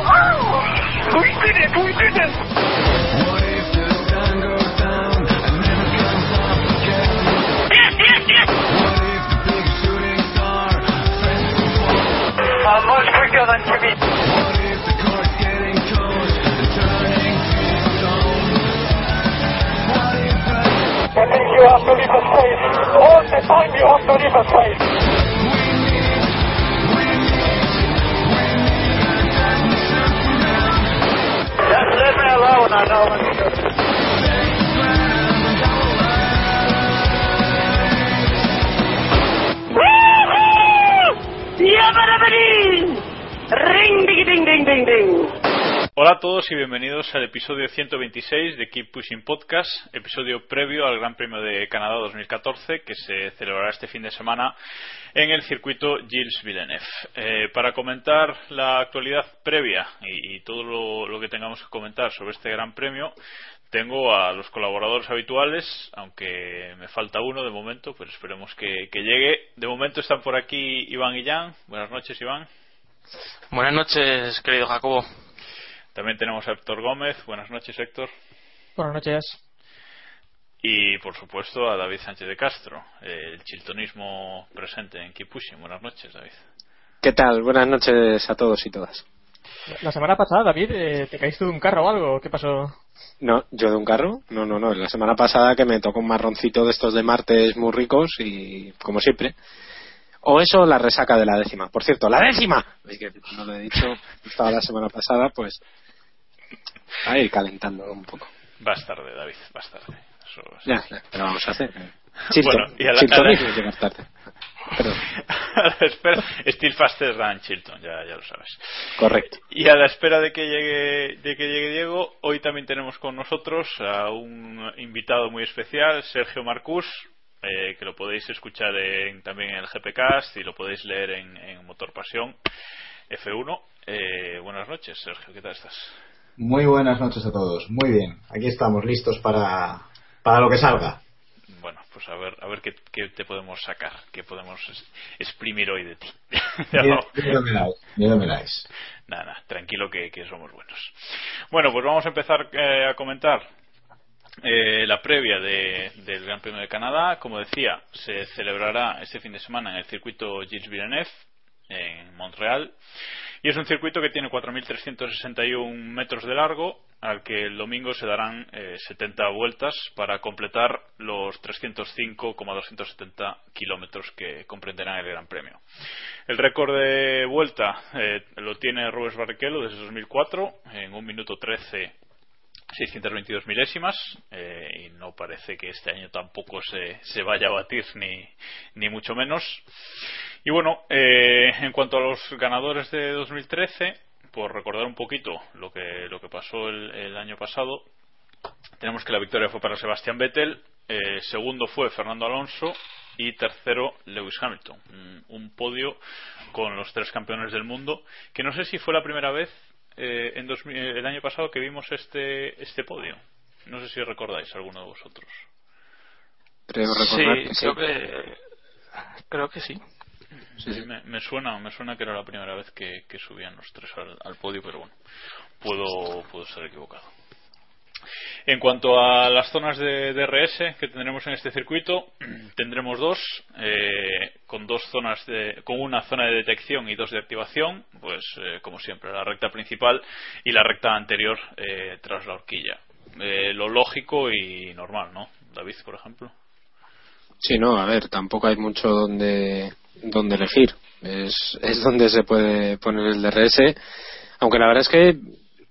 We did it! We did it! Yes, yes, yes! I'm much quicker than Jimmy. I think you have to leave a space. All the time you have to leave a space. no, no. Woohoo! Yabba-dabba-dee! Ding, ding, ding, ding, ding. Hola a todos y bienvenidos al episodio 126 de Keep Pushing Podcast, episodio previo al Gran Premio de Canadá 2014 que se celebrará este fin de semana en el circuito Gilles Villeneuve. Eh, para comentar la actualidad previa y, todo lo, lo que tengamos que comentar sobre este Gran Premio, tengo a los colaboradores habituales, aunque me falta uno de momento, pero esperemos que, que llegue. De momento están por aquí Iván y Jan. Buenas noches, Iván. Buenas noches, querido Jacobo. También tenemos a Héctor Gómez. Buenas noches, Héctor. Buenas noches. Y por supuesto a David Sánchez de Castro, el chiltonismo presente en Keep Pushing. Buenas noches, David. ¿Qué tal? Buenas noches a todos y todas. La semana pasada, David, eh, ¿te caíste de un carro o algo? ¿Qué pasó? No, yo de un carro, no, no, no. La semana pasada que me tocó un marroncito de estos de martes muy ricos y como siempre. O eso, la resaca de la décima. Por cierto, ¡la décima! Es que no lo he dicho, estaba la semana pasada, pues a ir calentando un poco. Vas tarde, David, vas tarde. Eso es- Ya, ya, pero vamos a hacer. Chilton, Bueno, y a la- Chiltonismo a la- es llegar tarde. Perdón, a la espera, Still Faster Than Chilton, ya, ya lo sabes. correcto. Y a la espera de que llegue, de que llegue Diego, hoy también tenemos con nosotros a un invitado muy especial, Sergio Marcús, eh, que lo podéis escuchar en- también en el GPcast y lo podéis leer en, en Motor Pasión F1. Eh, buenas noches, Sergio, ¿qué tal estás? Muy buenas noches a todos. Muy bien. Aquí estamos listos para, para lo que salga. Bueno, pues a ver, a ver qué, qué te podemos sacar, qué podemos exprimir hoy de ti. Nada, tranquilo que, que somos buenos. Bueno, pues vamos a empezar eh, a comentar eh, la previa de- del Gran Premio de Canadá. Como decía, se celebrará este fin de semana en el circuito Gilles Villeneuve, en Montreal. Y es un circuito que tiene 4.361 metros de largo, al que el domingo se darán eh, 70 vueltas para completar los 305,270 kilómetros que comprenderán el Gran Premio. El récord de vuelta eh, lo tiene Rubens Barrichello desde 2004 en un minuto 13 622 milésimas eh, y no parece que este año tampoco se, se vaya a batir ni, ni mucho menos y bueno eh, en cuanto a los ganadores de 2013 por recordar un poquito lo que lo que pasó el, el año pasado tenemos que la victoria fue para Sebastián Vettel, eh, segundo fue Fernando Alonso y tercero Lewis Hamilton. Un, un podio con los tres campeones del mundo, que no sé si fue la primera vez eh, en 2000 el año pasado que vimos este, este podio. No sé si recordáis alguno de vosotros. Creo Sí, recordar que sí. creo que, creo que sí. Sí, Me, me suena, me suena que era la primera vez que, que subían los tres al, al podio, pero bueno, puedo, puedo estar equivocado. En cuanto a las zonas de DRS que tendremos en este circuito, tendremos dos, eh, con dos zonas de, con una zona de detección y dos de activación, pues eh, como siempre la recta principal y la recta anterior eh, tras la horquilla. Eh, lo lógico y normal, ¿no? David, por ejemplo. Sí, no, a ver, tampoco hay mucho donde, donde elegir. Es, es donde se puede poner el DRS. Aunque la verdad es que,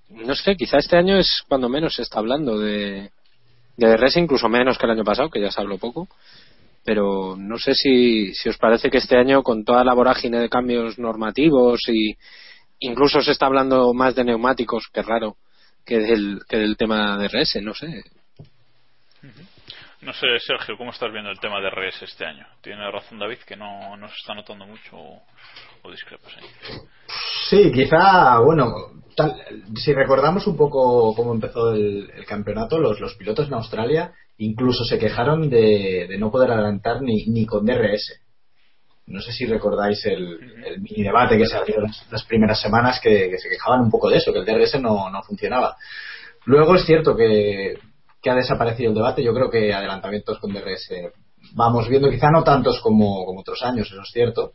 no sé, quizá este año es cuando menos se está hablando de, de DRS, incluso menos que el año pasado, que ya se habló poco. Pero no sé si, si os parece que este año, con toda la vorágine de cambios normativos y incluso se está hablando más de neumáticos, que raro, que del, que del tema DRS, no sé. No sé, Sergio, ¿cómo estás viendo el tema de RS este año? Tiene razón David que no, no se está notando mucho o, discrepas ahí. Sí, quizá, bueno, tal- si recordamos un poco cómo empezó el, campeonato, los, los pilotos en Australia incluso se quejaron de, de no poder adelantar ni, ni con DRS. No sé si recordáis el, el mini debate que se abrió las, las primeras semanas que, que se quejaban un poco de eso, que el DRS no, no funcionaba. Luego es cierto que, que ha desaparecido el debate. Yo creo que adelantamientos con DRS vamos viendo, quizá no tantos como, como otros años, eso es cierto.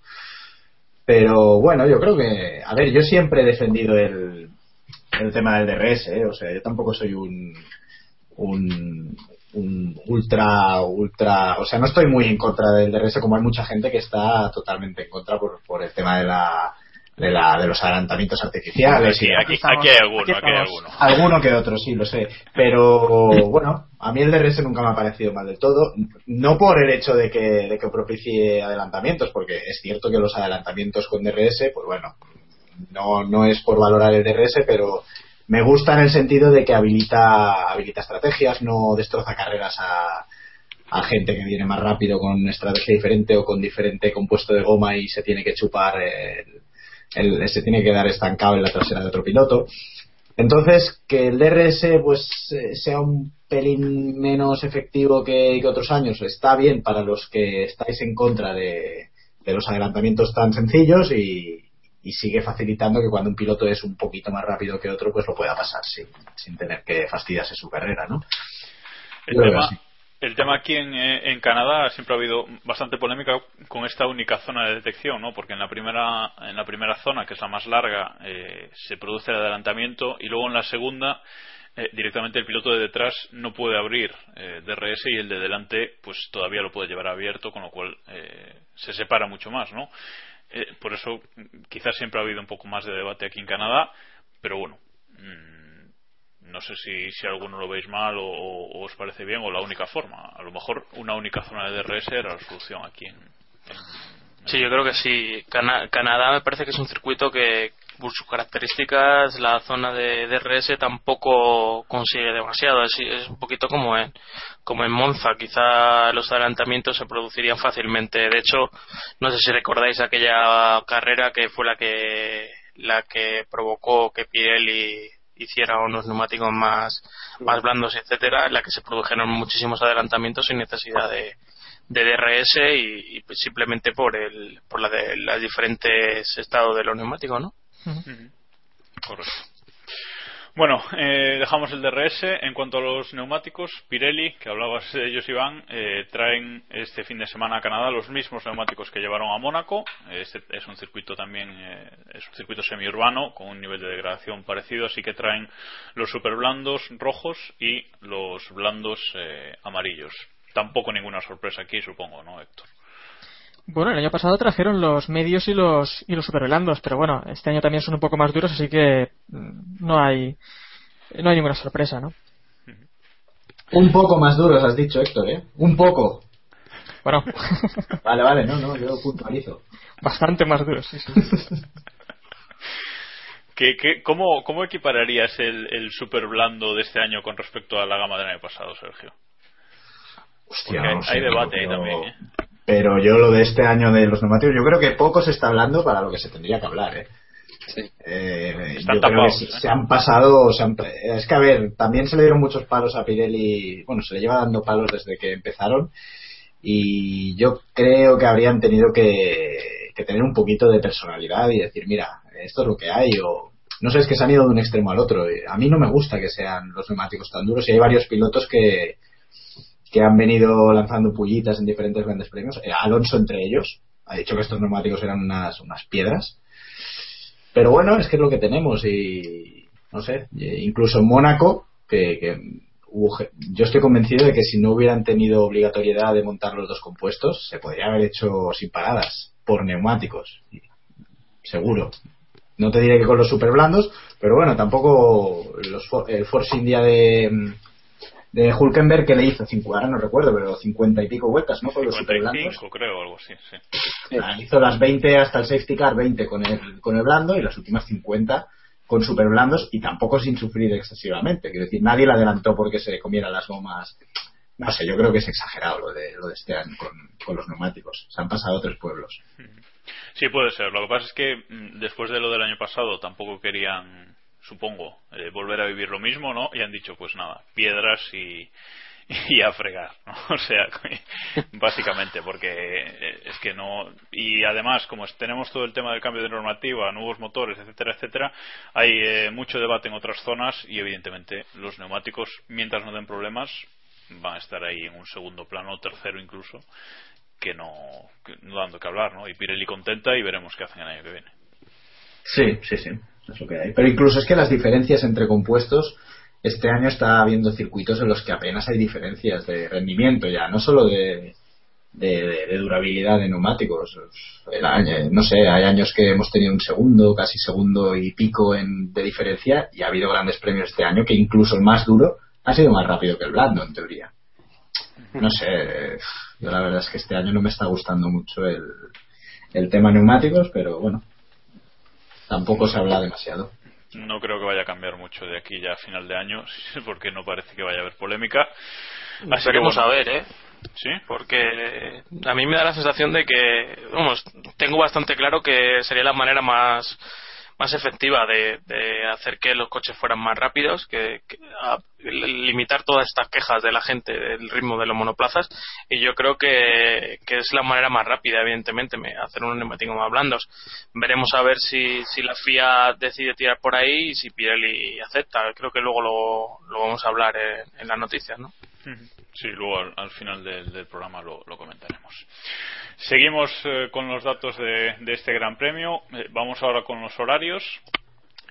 Pero bueno, yo creo que, a ver, yo siempre he defendido el, el tema del DRS, ¿eh? o sea, yo tampoco soy un, un, un ultra, ultra, o sea, no estoy muy en contra del DRS como hay mucha gente que está totalmente en contra por, por el tema de la, de la, de los adelantamientos artificiales. Y aquí, aquí hay alguno, aquí hay alguno. Alguno que otro, sí, lo sé. Pero bueno, a mí el DRS nunca me ha parecido mal del todo. No por el hecho de que, de que propicie adelantamientos, porque es cierto que los adelantamientos con DRS, pues bueno, no, no es por valorar el DRS, pero me gusta en el sentido de que habilita, habilita estrategias, no destroza carreras a, a gente que viene más rápido con estrategia diferente o con diferente compuesto de goma y se tiene que chupar el, el- se tiene que dar estancado en la trasera de otro piloto. Entonces, que el DRS pues eh, sea un pelín menos efectivo que, que otros años está bien para los que estáis en contra de, de los adelantamientos tan sencillos y, y sigue facilitando que cuando un piloto es un poquito más rápido que otro pues lo pueda pasar sin, sin tener que fastidiarse su carrera, ¿no? El tema. El tema aquí en, eh, en Canadá siempre ha habido bastante polémica con esta única zona de detección, ¿no? Porque en la primera, en la primera zona, que es la más larga, eh, se produce el adelantamiento y luego en la segunda eh, directamente el piloto de detrás no puede abrir eh, DRS y el de delante pues todavía lo puede llevar abierto, con lo cual eh, se separa mucho más, ¿no? Eh, por eso quizás siempre ha habido un poco más de debate aquí en Canadá, pero bueno, mm, no sé si, si alguno lo veis mal o, o os parece bien o la única forma. A lo mejor una única zona de DRS era la solución aquí en, Sí, yo creo que sí. Cana- Canadá me parece que es un circuito que, por sus características, la zona de DRS tampoco consigue demasiado. Es, es un poquito como en, como en Monza. Quizá los adelantamientos se producirían fácilmente. De hecho, no sé si recordáis aquella carrera que fue la que, la que provocó que Pirelli hiciera unos neumáticos más, más blandos, etcétera, en la que se produjeron muchísimos adelantamientos sin necesidad de, de DRS y, y pues simplemente por el por la de los diferentes estados de los neumáticos, ¿no? Correcto. Bueno, eh, dejamos el DRS. En cuanto a los neumáticos, Pirelli, que hablabas de ellos, Iván, eh, traen este fin de semana a Canadá los mismos neumáticos que llevaron a Mónaco. Este es un circuito también, eh, es un circuito semiurbano con un nivel de degradación parecido, así que traen los super blandos rojos y los blandos eh, amarillos. Tampoco ninguna sorpresa aquí, supongo, ¿no, Héctor? Bueno, el año pasado trajeron los medios y los y los superblandos, pero bueno, este año también son un poco más duros, así que mm, no hay no hay ninguna sorpresa, ¿no? Un poco más duros, has dicho, Héctor, ¿eh? Un poco. Bueno, Vale, vale, no, no, yo puntualizo. bastante más duros, sí, sí. ¿Qué, qué, cómo, ¿Cómo equipararías el, el super blando de este año con respecto a la gama del año pasado, Sergio? Hostia, hay, no sé, hay debate pero- ahí también. ¿eh? Pero yo lo de este año de los neumáticos, yo creo que poco se está hablando para lo que se tendría que hablar, ¿eh? Eh, Están yo creo que tapados, se, ¿eh? se han pasado, se han- es que a ver, también se le dieron muchos palos a Pirelli, bueno, se le lleva dando palos desde que empezaron y yo creo que habrían tenido que, que tener un poquito de personalidad y decir, mira, esto es lo que hay o no sé, es que se han ido de un extremo al otro. A mí no me gusta que sean los neumáticos tan duros y hay varios pilotos que, que han venido lanzando pullitas en diferentes grandes premios. Eh, Alonso entre ellos ha dicho que estos neumáticos eran unas, unas piedras. Pero bueno, es que es lo que tenemos y no sé, eh, incluso en Mónaco, que, yo estoy convencido de que si no hubieran tenido obligatoriedad de montar los dos compuestos, se podría haber hecho sin paradas por neumáticos. Seguro. No te diré que con los super blandos, pero bueno, tampoco los, el Force India de, de Hulkenberg que le hizo, cinco, ahora no recuerdo, pero 50 y pico vueltas, ¿no? Con los super blandos. 55 creo, algo así, sí. Ah, Hizo las 20 hasta el safety car, 20 con el, con el blando y las últimas 50 con super blandos y tampoco sin sufrir excesivamente. Quiero decir, nadie le adelantó porque se comiera las gomas. No sé, yo creo que es exagerado lo de, lo de este año con, con los neumáticos. Se han pasado tres pueblos. Sí, puede ser. Lo que pasa es que mm, después de lo del año pasado tampoco querían, supongo, eh, volver a vivir lo mismo, ¿no? Y han dicho, pues nada, piedras y, y a fregar, ¿no? O sea, básicamente, porque eh, es que no. Y además, como tenemos todo el tema del cambio de normativa, nuevos motores, etcétera, etcétera, hay eh, mucho debate en otras zonas y evidentemente los neumáticos, mientras no den problemas, van a estar ahí en un segundo plano, tercero incluso, que no, que dando que hablar, ¿no? Y Pirelli contenta y veremos qué hacen el año que viene. Sí, sí, sí. Pero incluso es que las diferencias entre compuestos, este año está habiendo circuitos en los que apenas hay diferencias de rendimiento ya, no solo de, de, de durabilidad de neumáticos. El año- no sé, hay años que hemos tenido un segundo, casi segundo y pico en, de diferencia y ha habido grandes premios este año que incluso el más duro ha sido más rápido que el blando, en teoría. No sé, yo la verdad es que este año no me está gustando mucho el, el tema neumáticos, pero bueno, tampoco se habla demasiado. No creo que vaya a cambiar mucho de aquí ya a final de año, porque no parece que vaya a haber polémica. Así que, Esperemos bueno, a ver, ¿eh? ¿Sí? Porque a mí me da la sensación de que, vamos, tengo bastante claro que sería la manera más más efectiva de, de hacer que los coches fueran más rápidos, que, limitar todas estas quejas de la gente del ritmo de los monoplazas y yo creo que, es la manera más rápida, evidentemente, me- hacer unos neumáticos más blandos. Veremos a ver si, si la FIA decide tirar por ahí y si Pirelli acepta. Creo que luego lo, lo vamos a hablar en, en las noticias, ¿no? Sí, luego al, al final del, programa lo, comentaremos. Seguimos eh, con los datos de, este Gran Premio. Eh, vamos ahora con los horarios.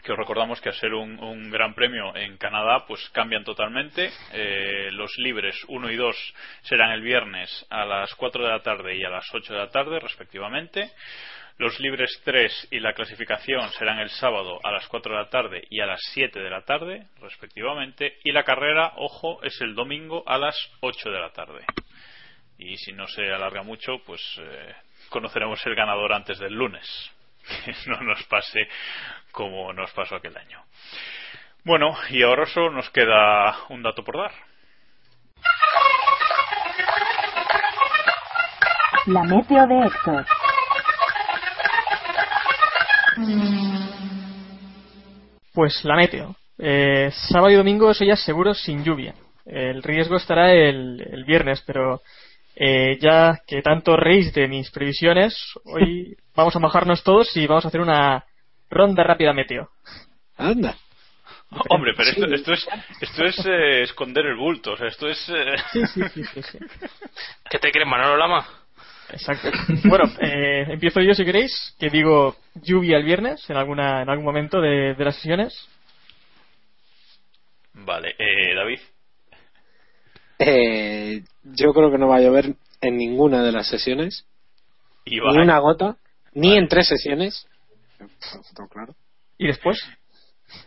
Que os recordamos que al ser un, un gran premio en Canadá, pues cambian totalmente. Eh, los libres 1 y 2 serán el viernes a las 4 de la tarde y a las 8 de la tarde, respectivamente. Los libres 3 y la clasificación serán el sábado a las 4 de la tarde y a las 7 de la tarde, respectivamente. Y la carrera, ojo, es el domingo a las 8 de la tarde. Y si no se alarga mucho, pues eh, conoceremos el ganador antes del lunes. Que no nos pase como nos pasó aquel año. Bueno, y ahora solo nos queda un dato por dar. La meteo de Héctor. Pues la meteo. Eh, sábado y domingo eso ya seguro sin lluvia. El riesgo estará el, el viernes, pero eh, ya que tanto reís de mis previsiones, hoy vamos a mojarnos todos y vamos a hacer una ronda rápida meteo. Anda. Hombre, pero esto, esto es, esto es eh, esconder el bulto. O sea, esto es. eh, Sí, sí, sí, sí, sí. ¿Qué te crees, Manolo Lama? Exacto. Bueno, eh, empiezo yo si queréis, que digo lluvia el viernes en alguna en algún momento de, de las sesiones. Vale, eh, David. Eh, yo creo que no va a llover en ninguna de las sesiones. Y Ni una gota. Ni en tres sesiones. Todo claro. ¿Y después?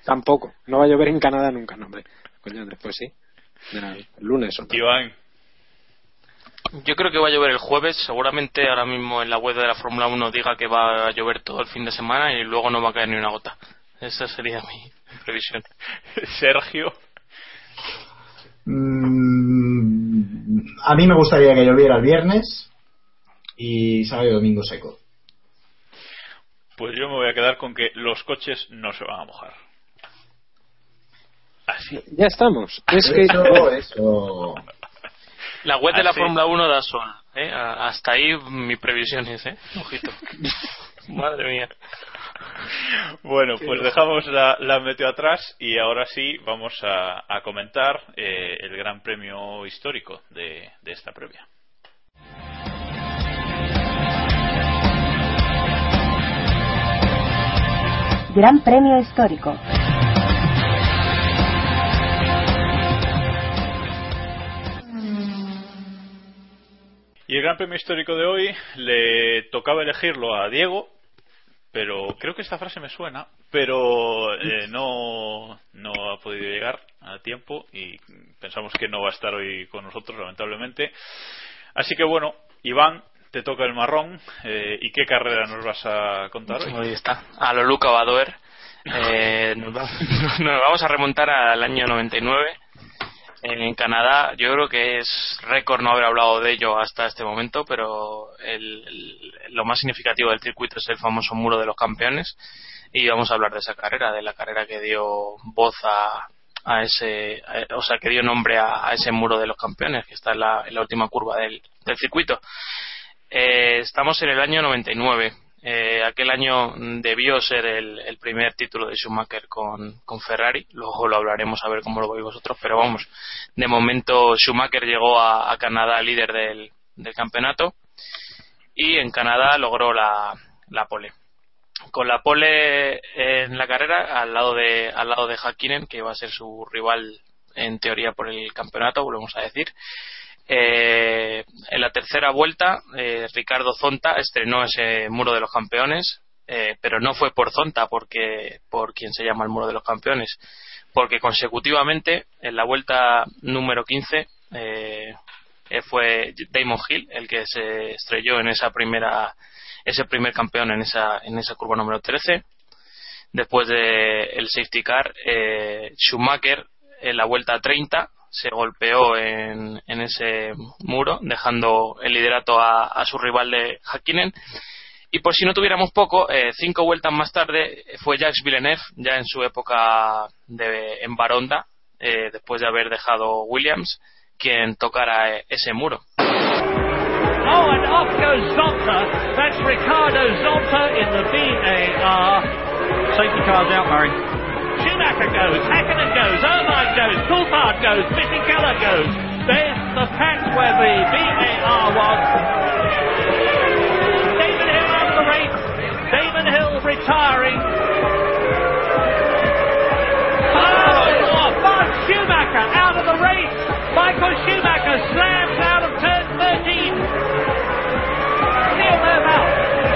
Tampoco. No va a llover en Canadá nunca, no, hombre. Coño, después sí. Mira, el lunes o Iván. Yo creo que va a llover el jueves. Seguramente ahora mismo en la web de la Fórmula 1 diga que va a llover todo el fin de semana y luego no va a caer ni una gota. Esa sería mi previsión. Sergio. Mm, a mí me gustaría que lloviera el viernes y sábado y domingo seco. Pues yo me voy a quedar con que los coches no se van a mojar. Así. Ya estamos. Es que Eso, eso. La web de la Así. Fórmula 1 da sol. ¿eh? Hasta ahí mi previsión es, ¿eh? Ojito. Madre mía. Bueno, pues dejamos la, la meteo atrás y ahora sí vamos a, a comentar eh, el gran premio histórico de, de esta previa. Gran Premio Histórico. Y el gran premio histórico de hoy le tocaba elegirlo a Diego, pero creo que esta frase me suena, pero eh, no, no ha podido llegar a tiempo y pensamos que no va a estar hoy con nosotros, lamentablemente. Así que bueno, Iván, te toca el marrón. eh, ¿Y qué carrera nos vas a contar hoy? Ahí está. A lo Luca Badoer. Eh, nos, va- nos vamos a remontar al año 99. En Canadá, yo creo que es récord no haber hablado de ello hasta este momento, pero el- lo más significativo del circuito es el famoso muro de los campeones. Y vamos a hablar de esa carrera, de la carrera que dio voz a, a ese, o sea, que dio nombre a, ese muro de los campeones, que está en la, última curva del, del circuito. Eh, estamos en el año 99. Eh, aquel año debió ser el, el primer título de Schumacher con, con Ferrari. Luego lo hablaremos a ver cómo lo veis vosotros. Pero vamos, de momento Schumacher llegó a, Canadá líder del, campeonato y en Canadá logró la, la pole. Con la pole en la carrera al lado de al lado de Hakkinen, que va a ser su rival en teoría por el campeonato, volvemos a decir. Eh, en la tercera vuelta, eh, Ricardo Zonta estrenó ese muro de los campeones, eh, pero no fue por Zonta, porque por quien se llama el muro de los campeones, porque consecutivamente en la vuelta número 15 eh, fue Damon Hill el que se estrelló en esa primera ese primer campeón en esa en esa curva número 13 después de el safety car eh, Schumacher en la vuelta 30 se golpeó en, en ese muro dejando el liderato a, a su rival de Hakkinen y por si no tuviéramos poco, eh, cinco vueltas más tarde fue Jacques Villeneuve, ya en su época de, en Baronda, eh, después de haber dejado Williams, quien tocara eh, ese muro. Oh, and off goes Zonta. That's Ricardo Zonta in the VAR. Safety car's out, Murray. Schumacher goes, Hakkinen goes, Coulthard goes, Fisichella goes. There's the patch where the VAR was. David Hill out of the race. David Hill retiring. Oh, Bud Schumacher out of the race. Michael Schumacher slams out of turn 13. Villeneuve out.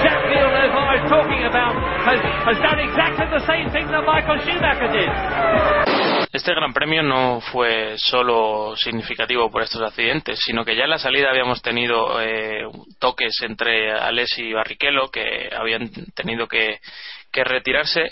Jack Villeneuve I was talking about has, has done exactly the same thing that Michael Schumacher did. Este Gran Premio no fue solo significativo por estos accidentes, sino que ya en la salida habíamos tenido eh, toques entre Alessi y Barrichello que habían tenido que, que retirarse.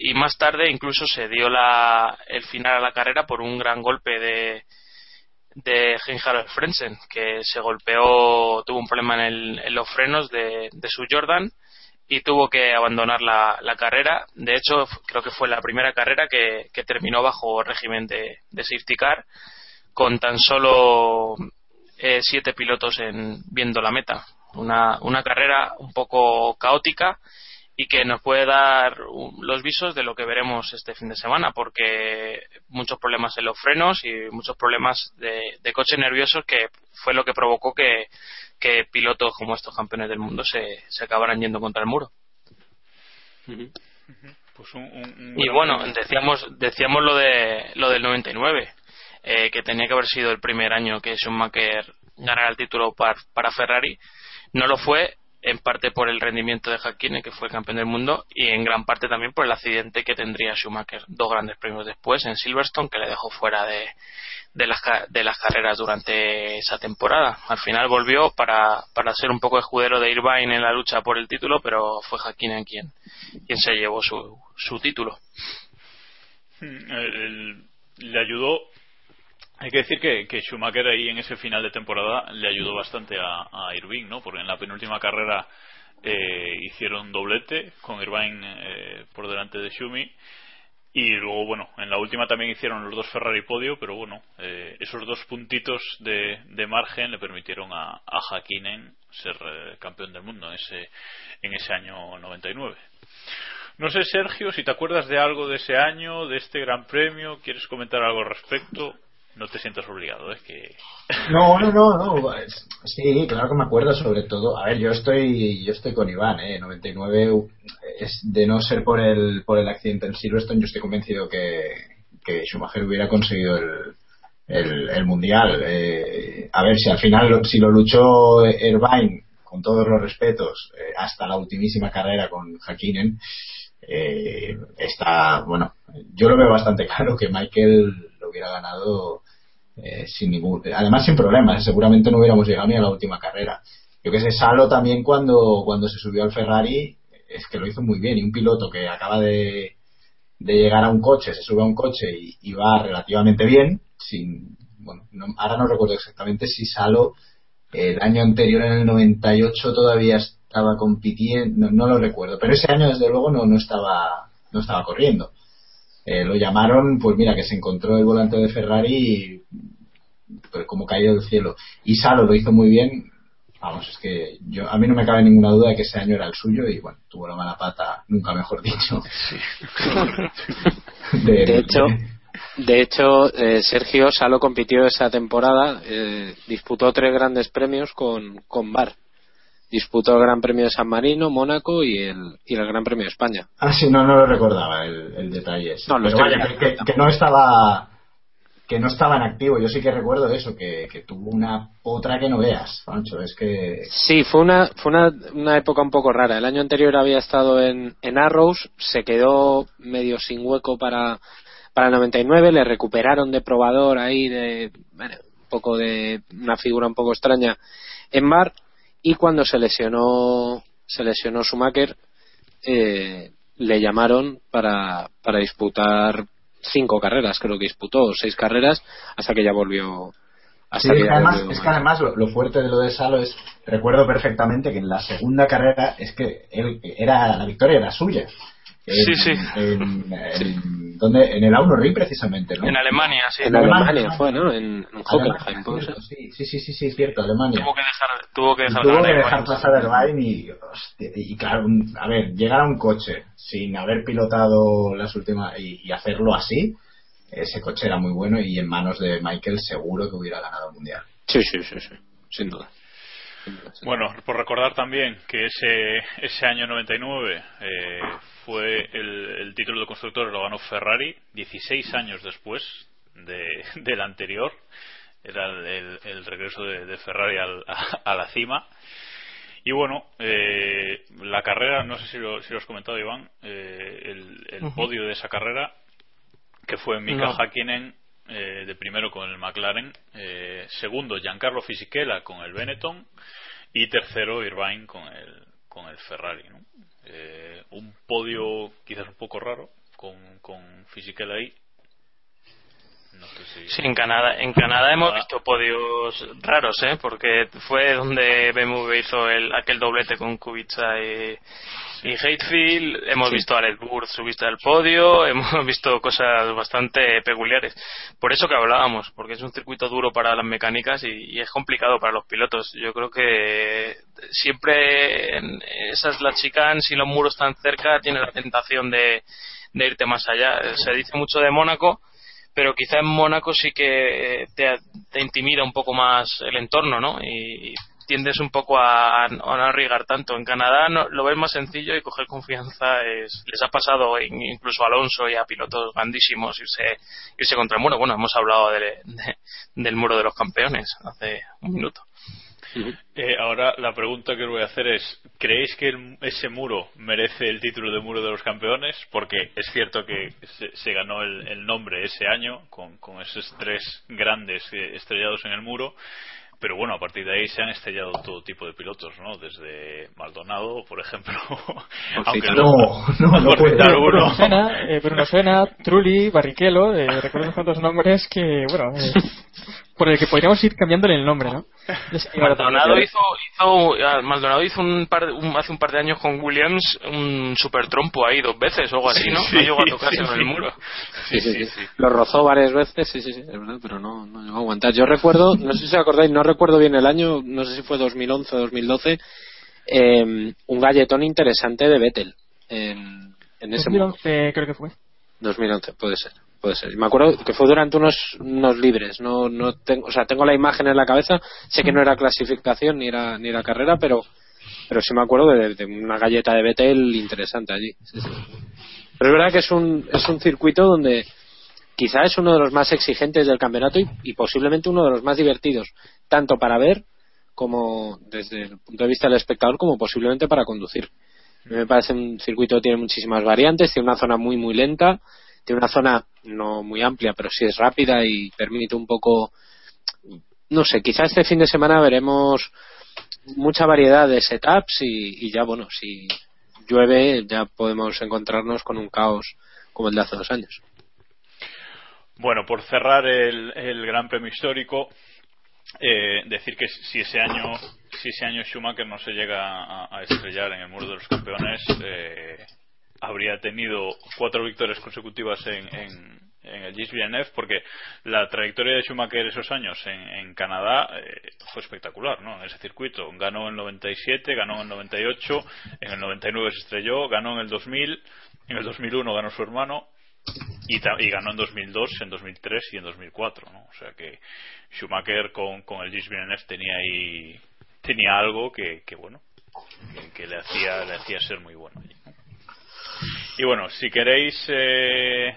Y más tarde incluso se dio la, el final a la carrera por un gran golpe de de Hein-Harald Frentzen que se golpeó tuvo un problema en, el- en los frenos de, su Jordan y tuvo que abandonar la, la carrera. De hecho creo que fue la primera carrera que, que terminó bajo régimen de, de safety car con tan solo eh, siete pilotos en viendo la meta una, una carrera un poco caótica y que nos puede dar los visos de lo que veremos este fin de semana, porque muchos problemas en los frenos y muchos problemas de, de coches nerviosos que fue lo que provocó que, que pilotos como estos campeones del mundo se, se acabaran yendo contra el muro. Pues un- un- un Y bueno, decíamos, decíamos lo de lo del 99. Eh, que tenía que haber sido el primer año que Schumacher ganara el título para Ferrari. No lo fue, en parte por el rendimiento de Hakkinen, que fue campeón del mundo, y en gran parte también por el accidente que tendría Schumacher dos grandes premios después en Silverstone, que le dejó fuera de, de, las, de las carreras durante esa temporada. Al final volvió para, para ser un poco escudero de Irvine en la lucha por el título, pero fue Hakkinen quien, quien se llevó su, su título. Hmm, le ayudó hay que decir que, que, Schumacher ahí en ese final de temporada le ayudó bastante a, a ¿no? Porque en la penúltima carrera eh, hicieron doblete con Irvine eh, por delante de Schumi y luego, bueno, en la última también hicieron los dos Ferrari podio, pero bueno, eh, esos dos puntitos de, de, margen le permitieron a, a Hakkinen ser eh, campeón del mundo en ese, en ese año 99. No sé, Sergio, si te acuerdas de algo de ese año, de este Gran Premio, ¿quieres comentar algo al respecto? No te sientas obligado, es que... No, no, no, no, sí, claro que me acuerdo sobre todo, a ver, yo estoy yo estoy con Iván, ¿eh? 99 es de no ser por el por el accidente en Silverstone, yo estoy convencido que, que Schumacher hubiera conseguido el, el, mundial. Eh, a ver si al final si lo luchó Irvine con todos los respetos eh, hasta la ultimísima carrera con Hakkinen eh, está bueno yo lo veo bastante claro que Michael lo hubiera ganado eh, sin ningún, además sin problemas, seguramente no hubiéramos llegado ni a la última carrera. Yo que sé, Salo también cuando, cuando se subió al Ferrari, es que lo hizo muy bien, y un piloto que acaba de, de llegar a un coche, se sube a un coche y, va relativamente bien, sin, bueno, ahora no recuerdo exactamente si Salo el año anterior, en el 98, todavía estaba compitiendo, no, lo recuerdo, pero ese año desde luego no, no estaba no estaba corriendo. Eh, lo llamaron, pues mira, que se encontró el volante de Ferrari pues como caído del cielo. Y Salo lo hizo muy bien. Vamos, es que yo a mí no me cabe ninguna duda de que ese año era el suyo y bueno, tuvo la mala pata, nunca mejor dicho. de, hecho, de hecho eh, Sergio Salo compitió esa temporada, eh, disputó tres grandes premios con, con Bar disputó el Gran Premio de San Marino, Mónaco y el, y el Gran Premio de España. Ah, sí, no, no lo recordaba el, detalle. No, Pero vaya, que, no estaba que no estaba en activo. Yo sí que recuerdo eso, que, que tuvo una otra que no veas, Pancho. Es que sí, fue una fue una, una época un poco rara. El año anterior había estado en, en Arrows, se quedó medio sin hueco para para el 99, le recuperaron de probador ahí de bueno, un poco de una figura un poco extraña en Mar y cuando se lesionó se lesionó Schumacher eh, le llamaron para, para disputar cinco carreras creo que disputó seis carreras hasta que ya volvió hasta que además, es que además lo, fuerte de lo de Salo es recuerdo perfectamente que en la segunda carrera es que él era la victoria era suya sí, sí. En, donde, en el Auno precisamente, ¿no? En Alemania, sí. En, Alemania, fue, ¿no? En, Hockenheim, sí, sí, sí, sí, sí, es cierto, Alemania. Tuvo que dejar, tuvo que dejar, tuvo que dejar pasar el Rhein y, y, claro, a ver, llegar a un coche sin haber pilotado las últimas y, y hacerlo así, ese coche era muy bueno y en manos de Michael seguro que hubiera ganado el mundial. Sí, sí, sí, sí, sin duda. Bueno, por recordar también que ese, ese año 99 eh, fue el, título de constructor lo ganó Ferrari 16 años después de, del anterior. Era el, regreso de, Ferrari a, la cima. Y bueno, eh, la carrera, no sé si lo, si lo has comentado, Iván, eh, el, podio de esa carrera, que fue Mika Hakkinen de primero con el McLaren, segundo Giancarlo Fisichella con el Benetton y tercero Irvine con el, con el Ferrari. Eh, un podio quizás un poco raro con, con Fisichella ahí. Sí, en Canadá, en Canadá hemos visto podios raros, ¿eh? porque fue donde BMW hizo el, aquel doblete con Kubica y, y Hatefield, hemos visto a Red Bull subirse al podio, hemos visto cosas bastante peculiares. Por eso que hablábamos, porque es un circuito duro para las mecánicas y, es complicado para los pilotos. Yo creo que siempre en esas las chicanes y los muros tan cerca tiene la tentación de, de irte más allá. Se dice mucho de Mónaco, pero quizá en Mónaco sí que te, te intimida un poco más el entorno, ¿no? Y, tiendes un poco a, a no arriesgar tanto. En Canadá no, lo ves más sencillo y coger confianza es, les ha pasado incluso a Alonso y a pilotos grandísimos irse, irse contra el muro. Bueno, hemos hablado de- de- del muro de los campeones hace un minuto. Eh, ahora la pregunta que os voy a hacer es ¿creéis que el- ese muro merece el título de muro de los campeones? Porque es cierto que se, se ganó el, el nombre ese año con, con esos tres grandes eh, estrellados en el muro pero bueno, a partir de ahí se han estrellado todo tipo de pilotos, ¿no? Desde Maldonado, por ejemplo. aunque no, no, no puede. citar Bruno eh, Bruno Senna, Trulli, Barrichello, eh, recuerdo unos cuantos nombres que, bueno, eh, por el que podríamos ir cambiándole el nombre, ¿no? Maldonado hizo, hizo ah, Maldonado hizo un par de- un- hace un par de años con Williams un super trompo ahí dos veces o algo así, ¿no? Sí, no llegó a tocarse sí, con sí. el muro. Sí, sí, sí. Lo rozó varias veces, sí, sí, sí, es verdad, pero no, no llegó a aguantar. Yo recuerdo, no sé si os acordáis, no recuerdo bien el año, no sé si fue 2011 o 2012, eh, un galletón interesante de Vettel en, en ese momento. 2011 creo que fue. 2011, puede ser, puede ser. Me acuerdo que fue durante unos, unos libres, no, no tengo, o sea, tengo la imagen en la cabeza, sé que no era clasificación ni era, ni era carrera, pero, pero sí me acuerdo de, de una galleta de Vettel interesante allí. sí. Pero es verdad que es un, es un circuito donde quizá es uno de los más exigentes del campeonato y, y posiblemente uno de los más divertidos, tanto para ver como desde el punto de vista del espectador como posiblemente para conducir. Me parece un circuito que tiene muchísimas variantes, tiene una zona muy muy lenta, tiene una zona no muy amplia, pero sí es rápida y permite un poco, no sé, quizá este fin de semana veremos mucha variedad de setups y, y ya bueno, si llueve ya podemos encontrarnos con un caos como el de hace dos años. Bueno, por cerrar el, el Gran Premio histórico, eh, decir que si ese año si ese año Schumacher no se llega a, a estrellar en el muro de los campeones, eh, habría tenido cuatro victorias consecutivas en, en, en el Gilles Villeneuve, porque la trayectoria de Schumacher esos años en, en Canadá eh, fue espectacular, ¿no? En ese circuito ganó en el 97, ganó en el 98, en el 99 se estrelló, ganó en el 2000, en el 2001 ganó su hermano y, y ganó en 2002, en 2003 y en 2004, ¿no? O sea que Schumacher con, con el Gilles Villeneuve tenía ahí tenía algo que, que bueno que, que le hacía le hacía ser muy bueno allí. Y bueno si queréis eh,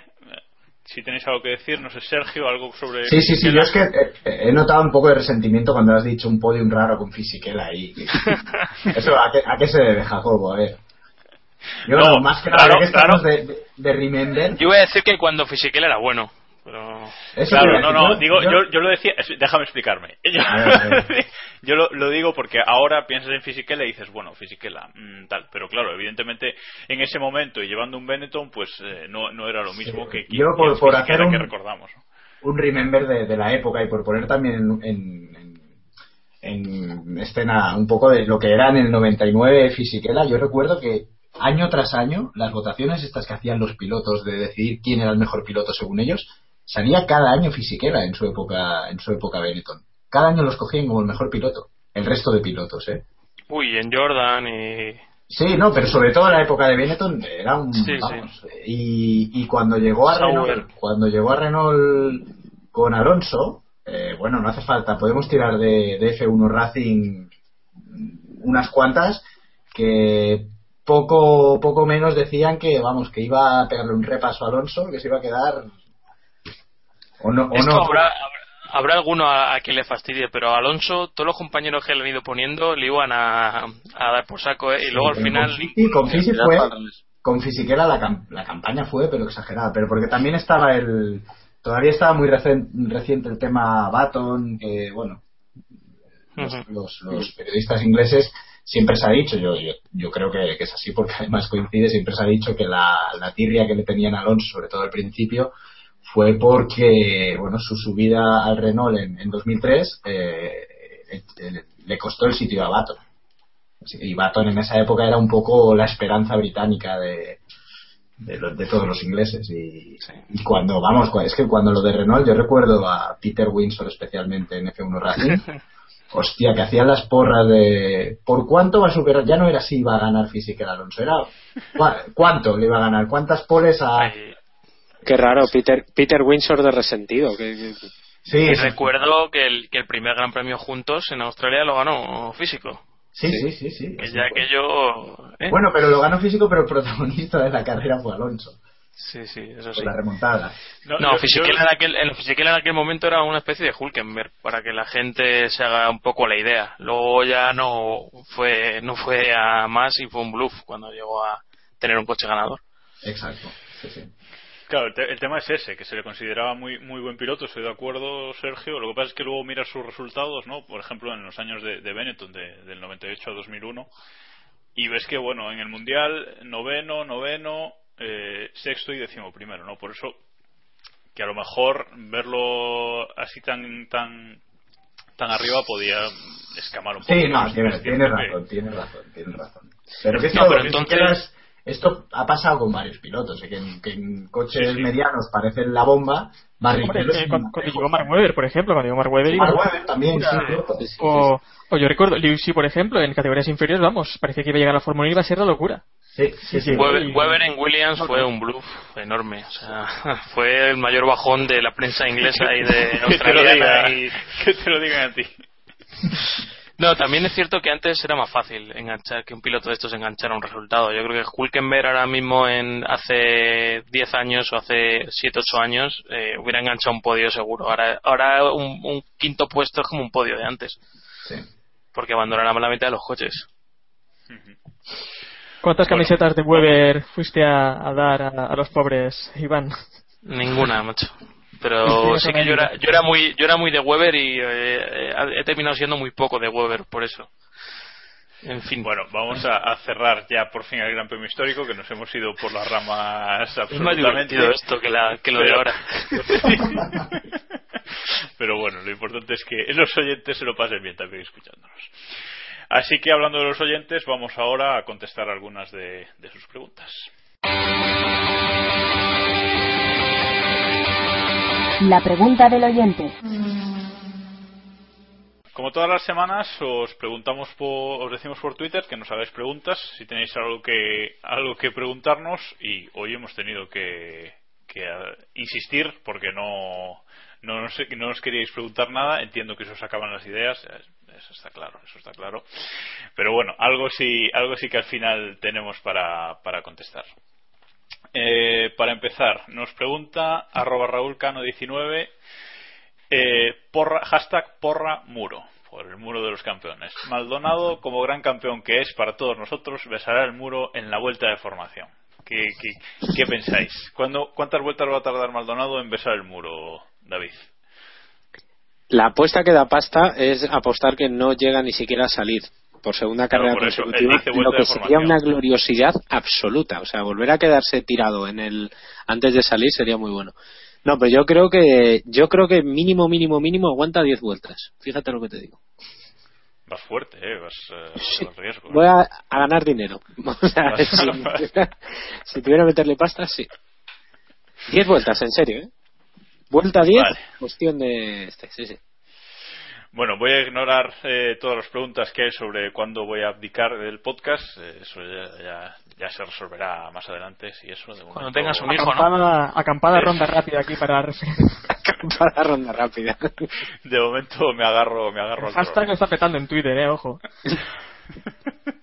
si tenéis algo que decir no sé Sergio algo sobre Sí, sí, sí, yo es que he notado un poco de resentimiento cuando has dicho un podium raro con Fisichella ahí. Eso, ¿a qué, a qué se debe, Jacobo? A ver. Yo, No, más que nada, claro, ya que estamos claro. de, de, de Remember, Yo voy a decir que cuando Fisichella era bueno, pero... Eso claro, no, no, digo, yo- yo, lo decía, déjame explicarme. Yo, lo, lo digo porque ahora piensas en Fisichella y dices, bueno, Fisichella, mm, tal, pero claro, evidentemente en ese momento y llevando un Benetton, pues eh, no, no era lo mismo que yo por- por hacer un- que recordamos. un remember de, de la época y por poner también en, en, en- en escena un poco de lo que era en el 99 Fisichella, yo recuerdo que año tras año las votaciones estas que hacían los pilotos de decidir quién era el mejor piloto según ellos, salía cada año Fisichella en su época en su época Benetton. Cada año los cogían como el mejor piloto, el resto de pilotos, ¿eh? Uy, en Jordan y... Sí, no, pero sobre todo en la época de Benetton era un Sí, vamos, y, y cuando llegó a Sauber. Renault, cuando llegó a Renault con Alonso, eh, bueno, no hace falta, podemos tirar de, de F1 Racing unas cuantas que poco poco menos decían que vamos que iba a pegarle un repaso a Alonso, que se iba a quedar o no o Esto no. habrá, habrá, habrá alguno a, a quien le fastidie, pero a Alonso, todos los compañeros que le han ido poniendo le iban a, a dar por saco, ¿eh? y luego al final... con Fisi- con Fisi Ya fue con Fisichella la, cam- la campaña fue pero exagerada pero porque también estaba el todavía estaba muy recen- reciente el tema Baton que bueno los, los- los periodistas ingleses siempre se ha dicho yo yo, yo creo que, que es así porque además coincide siempre se ha dicho que la, la tirria que le tenían a Alonso sobre todo al principio fue porque bueno su subida al Renault en, en 2003 eh, eh, eh, le costó el sitio a Baton y Baton en esa época era un poco la esperanza británica de, de, los- de todos los ingleses. Y, y cuando, vamos, es que cuando lo de Renault, yo recuerdo a Peter Winsor especialmente en F1 Racing, hostia, que hacían las porras de ¿por cuánto va a superar? Ya no era si iba a ganar Fisichella Alonso, era ¿cu- ¿cuánto le iba a ganar? ¿Cuántas poles a...? Qué raro, Peter, Peter Windsor de resentido. Que, que- Sí, y sí. recuerdo que el, que el primer Gran Premio juntos en Australia lo ganó físico. Sí, sí, sí, sí. Que ya que yo. ¿eh? Bueno, pero lo ganó físico, pero el protagonista de la carrera fue Alonso. Sí, sí, eso sí. La remontada. No, en aquel, en en aquel momento era una especie de Hulkenberg, para que la gente se haga un poco la idea. Luego ya no fue, no fue a más y fue un bluff cuando llegó a tener un coche ganador. Exacto. Sí, sí. Claro, el, te- el tema es ese, que se le consideraba muy muy buen piloto, estoy de acuerdo, Sergio. Lo que pasa es que luego miras sus resultados, ¿no? Por ejemplo, en los años de, de Benetton, de- del 98 a 2001, y ves que, bueno, en el Mundial, noveno, noveno, eh, sexto y décimo primero, ¿no? Por eso, que a lo mejor verlo así tan tan tan arriba podía escamar un poco. Sí, no, Es tienes, razón, tienes razón, tienes razón. Pero que No, pero que entonces- esto ha pasado con varios pilotos, ¿eh? que, en, que en coches Sí, sí. medianos parecen la bomba, Hombre, eh, cuando, llegó Mark Webber, por ejemplo, cuando llegó Mark Webber. Mark iba- Webber también, sí. O, o yo recuerdo, Lewis, por ejemplo, en categorías inferiores, vamos, parecía que iba a llegar a la Fórmula 1 y iba a ser la locura. Sí, sí, sí. Weber, en Williams fue un bluff enorme. O sea, fue el mayor bajón de la prensa inglesa y de australiana. que te lo digan a ti. No, también es cierto que antes era más fácil enganchar que un piloto de estos enganchara un resultado. Yo creo que Hulkenberg ahora mismo en hace 10 años o hace 7, 8 años eh, hubiera enganchado un podio seguro. Ahora, ahora un, un quinto puesto es como un podio de antes. Sí. Porque abandonaron la mitad de los coches. ¿Cuántas Bueno. camisetas de Weber fuiste a, a dar a, a los pobres, Iván? Ninguna, macho. Pero Sí, sí que yo era, yo era muy, yo era muy de Weber y eh, he terminado siendo muy poco de Weber por eso. En fin. Bueno, vamos a, a cerrar ya por fin el Gran Premio Histórico, que nos hemos ido por las ramas es más absolutamente. divertido esto que, la, que lo de Pero- ahora. Pero bueno, lo importante es que los oyentes se lo pasen bien también escuchándonos. Así que hablando de los oyentes, vamos ahora a contestar algunas de, de sus preguntas. La pregunta del oyente. Como todas las semanas, os preguntamos por, os decimos por Twitter que nos hagáis preguntas, si tenéis algo que algo que preguntarnos y hoy hemos tenido que, que, eh, insistir porque no no nos, no nos queríais preguntar nada, entiendo que eso os acaban las ideas, eso está claro, eso está claro. Pero bueno, algo sí algo sí que al final tenemos para, para contestar. Eh, para empezar, nos pregunta arroba raúlcano19 eh, porra, hashtag porra muro, por el muro de los campeones. Maldonado, como gran campeón que es para todos nosotros, besará el muro en la vuelta de formación. ¿Qué, pensáis? ¿Cuándo, ¿Cuántas vueltas va a tardar Maldonado en besar el muro, David? La apuesta que da pasta es apostar que no llega ni siquiera a salir por segunda Claro, carrera por consecutiva, lo que sería una gloriosidad absoluta. O sea, volver a quedarse tirado en el antes de salir sería muy bueno. No, pero yo creo que yo creo que mínimo, mínimo, mínimo aguanta 10 vueltas. Fíjate lo que te digo. Vas fuerte, ¿eh? Vas, eh, Sí. vas riesgo. ¿eh? Voy a, a ganar dinero. O sea, si, si tuviera que meterle pasta, sí. 10 vueltas, en serio, ¿eh? Vuelta 10, Vale. cuestión de este, sí, sí. Bueno, voy a ignorar eh, todas las preguntas que hay sobre cuándo voy a abdicar del podcast. Eh, eso ya, ya, ya se resolverá más adelante. Si eso, de Cuando momento- tengas un hijo, ¿no? Acampada, acampada ronda rápida aquí para la ronda rápida. De momento me agarro, me agarro al Hashtag lo está petando en Twitter, eh, ojo.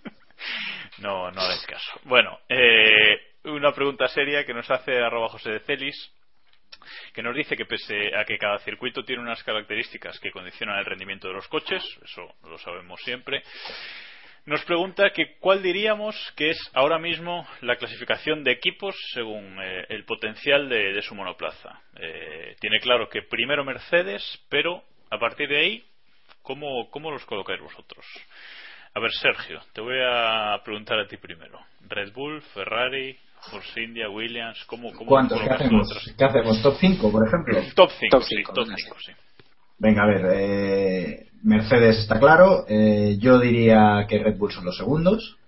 No, no hagáis caso. Bueno, eh, una pregunta seria que nos hace arroba José de Celis, que nos dice que pese a que cada circuito tiene unas características que condicionan el rendimiento de los coches, eso lo sabemos siempre, nos pregunta que cuál diríamos que es ahora mismo la clasificación de equipos según eh, el potencial de, su monoplaza. Eh, tiene claro que primero Mercedes, pero a partir de ahí, ¿cómo, cómo los colocáis vosotros? A ver, Sergio, te voy a preguntar a ti primero. Red Bull, Ferrari, Force India, Williams, ¿cómo, cómo ¿Cuántos? ¿Qué hacemos? ¿Qué hacemos? ¿Top 5, por ejemplo? Top 5, Top sí, cinco, top venga, 5, sí. Venga, a ver, eh, Mercedes está claro. eh, yo diría que Red Bull son los segundos.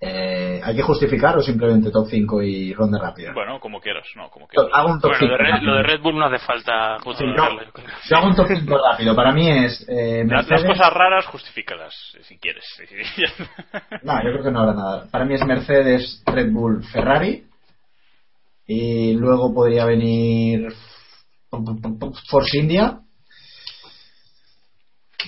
Eh, ¿Hay que justificar o simplemente top 5 y ronda rápida? Bueno, como quieras, no, como quieras. Hago un top Bueno, lo 5. de, Red, lo de Red Bull no hace falta Sí, justificarlo. yo, yo hago un top 5 rápido. Para mí es eh, Las, las Mercedes. cosas raras, justifícalas, si quieres. No, yo creo que no habrá nada. Para mí es Mercedes, Red Bull, Ferrari. Y luego podría venir Force India.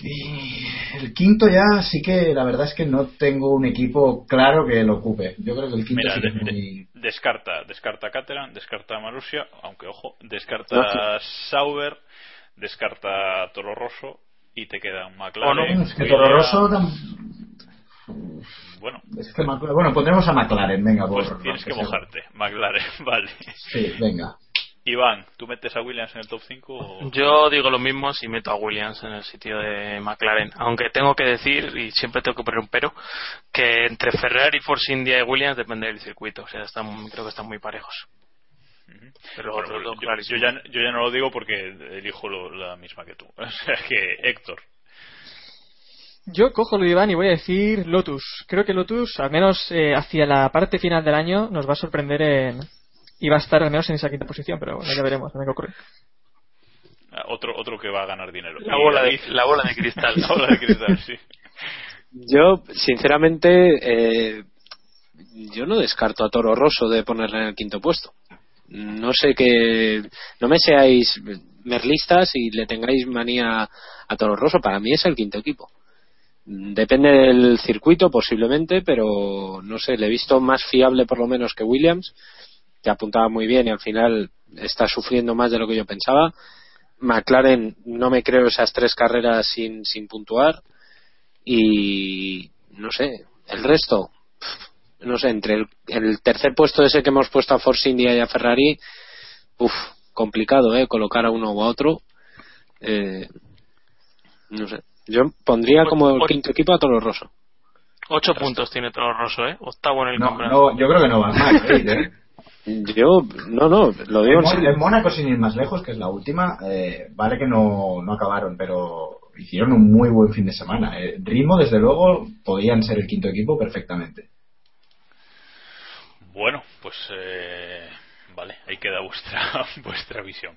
Y el quinto ya sí que la verdad es que no tengo un equipo claro que lo ocupe. Yo creo que el quinto Mira, sí que de- es muy... descarta, descarta Caterham, descarta Marussia, aunque ojo, descarta Sauber, descarta Toro Rosso y te queda un McLaren. Oh, es que. Toro Rosso Bueno, es que McLaren- bueno, pondremos a McLaren, venga, por pues tienes que sea. mojarte. McLaren, vale. Sí, venga. Iván, ¿tú metes a Williams en el top 5 o...? Yo digo lo mismo si meto a Williams en el sitio de McLaren. Aunque tengo que decir, y siempre tengo que poner un pero, que entre Ferrari, Force India y Williams depende del circuito. O sea, están, creo que están muy parejos. Pero Bueno, otros dos, yo, yo ya, yo ya no lo digo porque elijo lo- la misma que tú. O sea que, Héctor, Yo cojo lo de Iván y voy a decir Lotus. Creo que Lotus, al menos eh, hacia la parte final del año, nos va a sorprender en... y va a estar al menos en esa quinta posición, pero bueno, ya veremos, qué ocurre. ah, otro, otro que va a ganar dinero. La bola de- David- la bola de cristal. la bola de cristal, sí. Yo, sinceramente, eh, yo no descarto a Toro Rosso de ponerle en el quinto puesto. No sé que. No me seáis merlistas y le tengáis manía a Toro Rosso. Para mí es el quinto equipo. Depende del circuito, posiblemente, pero no sé, le he visto más fiable por lo menos que Williams, que apuntaba muy bien y al final está sufriendo más de lo que yo pensaba. McLaren, no me creo esas tres carreras sin, sin puntuar y no sé, el resto, no sé, entre el, el tercer puesto ese que hemos puesto a Force India y a Ferrari, uff, complicado, ¿eh? Colocar a uno o a otro. Eh, no sé. Yo pondría como el quinto equipo a Toro Rosso. Ocho puntos tiene Toro Rosso, ¿eh? Octavo en el No, campeonato. no, yo creo que no van mal, ¿eh? Yo, no, no, lo digo En, Mónaco, sin ir más lejos, que es la última, eh, vale que no, no acabaron, pero hicieron un muy buen fin de semana. Eh, ritmo, desde luego, podían ser el quinto equipo perfectamente. Bueno, pues eh, vale, ahí queda vuestra vuestra visión.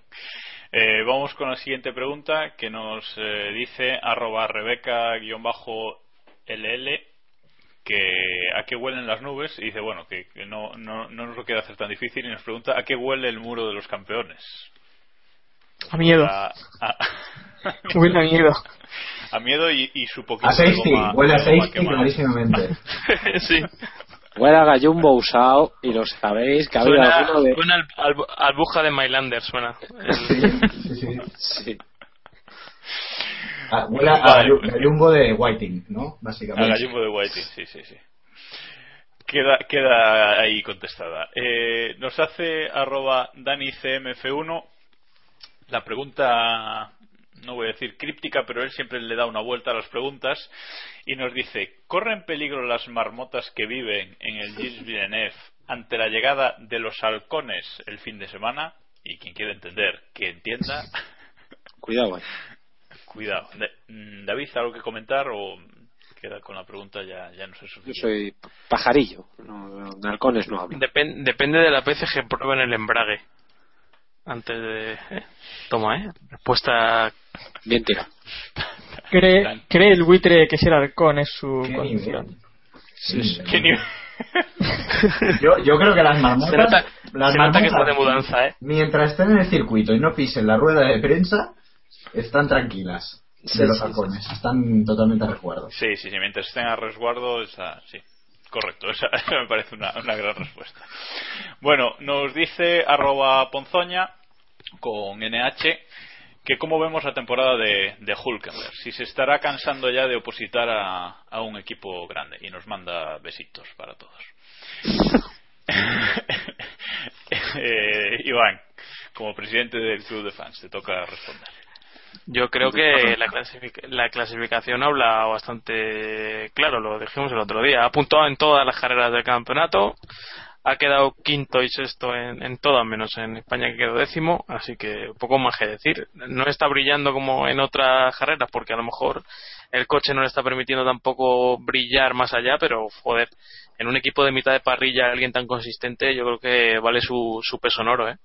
Eh, vamos con la siguiente pregunta que nos eh, dice arroba rebeca-ll que a qué huelen las nubes y dice bueno que, que no, no, no nos lo quiere hacer tan difícil y nos pregunta a qué huele el muro de los campeones A miedo. a, a- Huele a miedo. a miedo y, y su poquito A de safety, goma- huele a safety clarísimamente. sí. Huele a gallumbo usado y lo sabéis que ha habido Suena, alguno de. suena al, al- albuja de Mylander, suena. El- Sí, sí. Sí. Ah, huele a Vale. gallu- gallumbo de Whiting, ¿no? A Básicamente. Gallumbo de Whiting, sí, sí, sí. Queda, queda ahí contestada. Eh, nos hace arroba DaniCMF1 la pregunta, no voy a decir críptica, pero él siempre le da una vuelta a las preguntas y nos dice, ¿corren peligro las marmotas que viven en el Gilles Villeneuve ante la llegada de los halcones el fin de semana? Y quien quiera entender, que entienda, Cuidado, eh. Cuidado. Da- mm, David, ¿algo que comentar o queda con la pregunta ya, ya no sé Yo suficiente? soy pajarillo. No, de halcones no hablo. Depen- depende de las veces que prueben el embrague. Antes de. ¿eh? Toma, ¿eh? Respuesta. Bien. Cree, cree el buitre que si el halcón es su Qué condición. nivel. Sí, sí. ¿Qué nivel? Yo, yo creo que las marmotas. Se nota, las se nota que está de mudanza, ¿eh? Mientras estén en el circuito y no pisen la rueda de prensa, están tranquilas Sí, de los sí, halcones. Están totalmente a resguardo. Sí, sí, sí, mientras estén a resguardo, esa, sí. Correcto, esa, esa me parece una, una gran respuesta. Bueno, nos dice arroba ponzoña con NH que cómo vemos la temporada de, de Hulkenberg, si se estará cansando ya de opositar a, a un equipo grande y nos manda besitos para todos. Eh, Iván, como presidente del club de fans, te toca responder. Yo creo que la, clasific- la clasificación habla bastante claro, lo dijimos el otro día. Ha puntuado en todas las carreras del campeonato, ha quedado quinto y sexto en, en todas, menos en España que quedó décimo, así que poco más que decir. No está brillando como en otras carreras, porque a lo mejor el coche no le está permitiendo tampoco brillar más allá, pero joder, en un equipo de mitad de parrilla alguien tan consistente, yo creo que vale su, su peso en oro, ¿eh?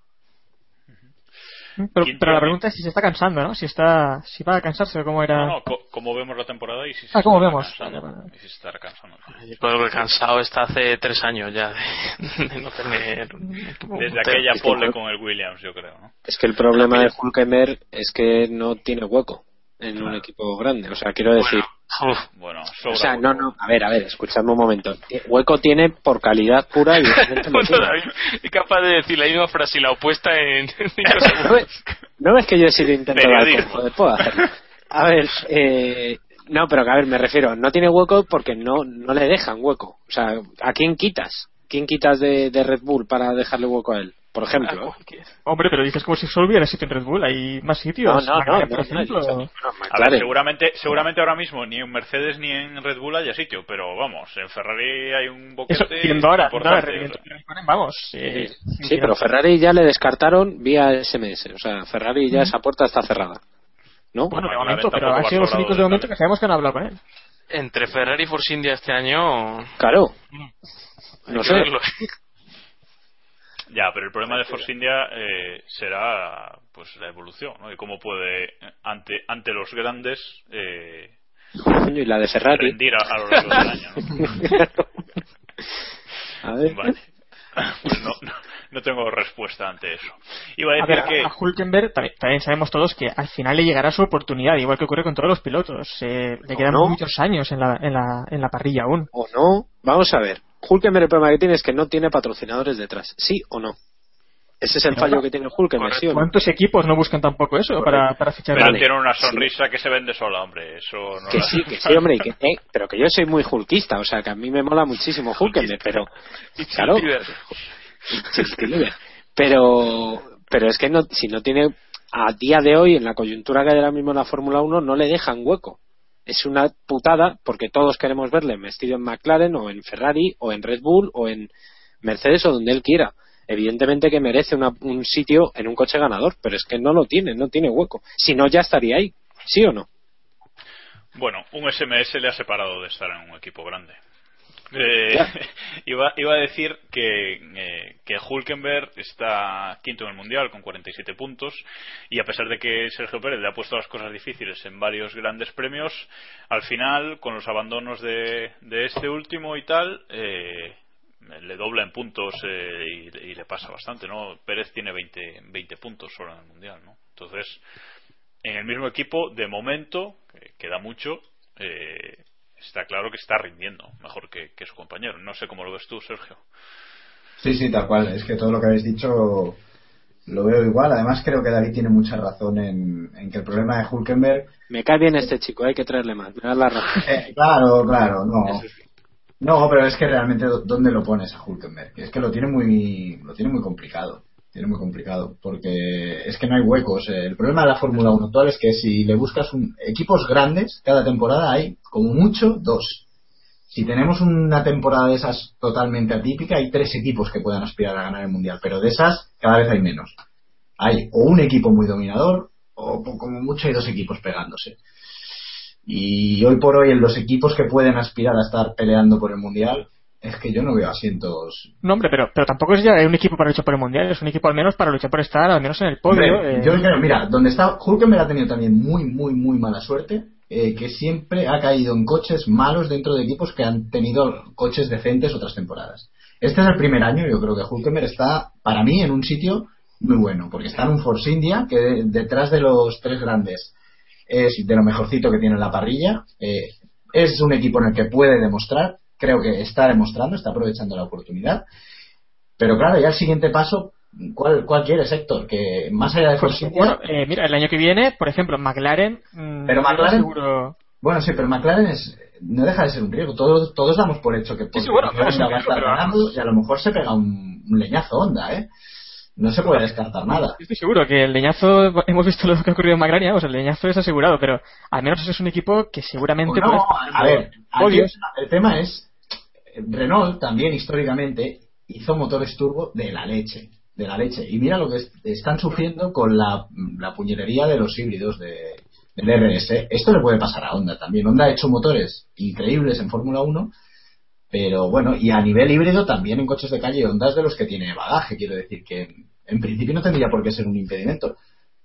Pero, ¿Quién pero la pregunta es si se está cansando, ¿no? Si está, si va a cansarse o cómo era. No, no, co- como vemos la temporada y si se Ah, ¿cómo estará vemos? cansando, Vale, vale. y si se estará cansando. Yo creo que cansado está hace tres años ya de, de no tener. Desde aquella pole con el Williams, yo creo, ¿no? Es que el problema de Hulkenberg es que no tiene hueco en un equipo grande. O sea, quiero decir. Bueno, o sea, no, no. A ver, a ver, escuchadme un momento. Hueco tiene por calidad pura y. tiene. es capaz de decir la misma frase y la opuesta en ¿No ves que yo he sido joder, puedo hacerlo. A ver, eh, no, pero que a ver, me refiero, no tiene hueco porque no, no le dejan hueco. O sea, ¿a quién quitas? ¿Quién quitas de, de Red Bull para dejarle hueco a él? Por ejemplo. ¿eh? Hombre, pero dices como si solo hubiera sitio en Red Bull. Hay más sitios. No, no, McLaren, no, por no, no, ejemplo. no, no, A ver, seguramente, seguramente ahora mismo ni en Mercedes ni en Red Bull haya sitio, pero vamos, en Ferrari hay un Eso, boquete viendo ahora, viendo importante. vamos. eh, sin Sí, pero Ferrari ya le descartaron vía SMS. O sea, Ferrari ya esa puerta está cerrada. ¿No? Bueno, de momento, pero han sido los únicos de momento que sabemos que han hablado con él. Entre Ferrari y Force India este año. Claro. hay No sé. Ya, pero el problema de Force India eh, será pues la evolución, ¿no? Y cómo puede ante ante los grandes eh, y la de Ferrari. rendir a, a lo largo del año. ¿no? A ver. Vale. Pues no, no, no tengo respuesta ante eso. Iba a A decir ver, que a Hulkenberg también, también sabemos todos que al final le llegará su oportunidad, igual que ocurre con todos los pilotos. Eh, le quedan no? muchos años en la, en, la, en la parrilla aún. o no. Vamos a ver. Hulkenberg el problema que tiene es que no tiene patrocinadores detrás. ¿Sí o no? Ese es el fallo no. que tiene Hulkenberg, ¿sí? ¿Cuántos equipos no buscan tampoco eso para, para fichar? pero Vale. tiene una sonrisa que se vende sola, hombre. Eso no Que la- sí, que sí, hombre, y que, eh, pero que yo soy muy hulkista, o sea, que a mí me mola muchísimo Hulkenberg, pero, claro, pero, pero es que no, si no tiene, a día de hoy, en la coyuntura que hay ahora mismo en la Fórmula 1, no le dejan hueco. Es una putada porque todos queremos verle vestido en McLaren o en Ferrari o en Red Bull o en Mercedes o donde él quiera. Evidentemente que merece una- un sitio en un coche ganador, pero es que no lo tiene, no tiene hueco. Si no, ya estaría ahí. ¿Sí o no? Bueno, un SMS le ha separado de estar en un equipo grande. Eh, iba, iba a decir que, eh, que Hulkenberg está quinto en el mundial con 47 puntos y a pesar de que Sergio Pérez le ha puesto las cosas difíciles en varios grandes premios, al final con los abandonos de, de este último y tal, eh, le dobla en puntos eh, y, y le pasa bastante, ¿no? Pérez tiene 20, 20 puntos solo en el mundial, ¿no? Entonces, en el mismo equipo, de momento, que queda mucho, eh, está claro que está rindiendo mejor que, que su compañero. No sé cómo lo ves tú, Sergio. Sí, sí, tal cual. Es que todo lo que habéis dicho lo veo igual. Además, creo que David tiene mucha razón en, en que el problema de Hulkenberg. Me cae bien este chico, hay que traerle más. Me da la razón. Eh, claro, claro, no. No, pero es que realmente, ¿dónde lo pones a Hulkenberg? Es que lo tiene muy, lo tiene muy complicado. Tiene muy complicado. Porque es que no hay huecos. Eh, El problema de la Fórmula 1 actual es que si le buscas un, equipos grandes, cada temporada hay, como mucho, dos. Si tenemos una temporada de esas totalmente atípica, hay tres equipos que puedan aspirar a ganar el mundial, pero de esas cada vez hay menos. Hay o un equipo muy dominador o como mucho hay dos equipos pegándose. Y hoy por hoy en los equipos que pueden aspirar a estar peleando por el mundial, es que yo no veo asientos. No, hombre, pero, pero tampoco es ya un equipo para luchar por el mundial, es un equipo al menos para luchar por estar al menos en el podio. Hombre, eh, Yo creo, mira, donde está Hulkenberg ha tenido también muy, muy, muy mala suerte, eh, que siempre ha caído en coches malos dentro de equipos que han tenido coches decentes otras temporadas. Este es el primer año, yo creo que Hulkenberg está, para mí, en un sitio muy bueno, porque está en un Force India, que de- detrás de los tres grandes es de lo mejorcito que tiene en la parrilla. eh, es un equipo en el que puede demostrar, creo que está demostrando, está aprovechando la oportunidad. Pero claro, ya el siguiente paso, ¿cuál, cuál quieres, Héctor? Que más allá de pues, bueno, eh, mira, el año que viene, por ejemplo, McLaren. mm, Pero McLaren- seguro- Bueno, sí, pero McLaren es, no deja de ser un riesgo. Todos, todos damos por hecho que sí, bueno, va a riesgo, estar pero ganando vamos. y a lo mejor se pega un, un leñazo Honda, ¿eh? No se puede descartar nada. Estoy seguro que el leñazo, hemos visto lo que ha ocurrido en McLaren, y vamos, el leñazo es asegurado, pero al menos es un equipo que seguramente No, puede a ver, el tema es, Renault también históricamente hizo motores turbo de la leche, de la leche. Y mira lo que es- están sufriendo con la, la de los híbridos de, del RS. Esto le puede pasar a Honda también. Honda ha hecho motores increíbles en Fórmula 1, pero bueno, y a nivel híbrido también en coches de calle Honda es de los que tiene bagaje, quiero decir que en principio no tendría por qué ser un impedimento.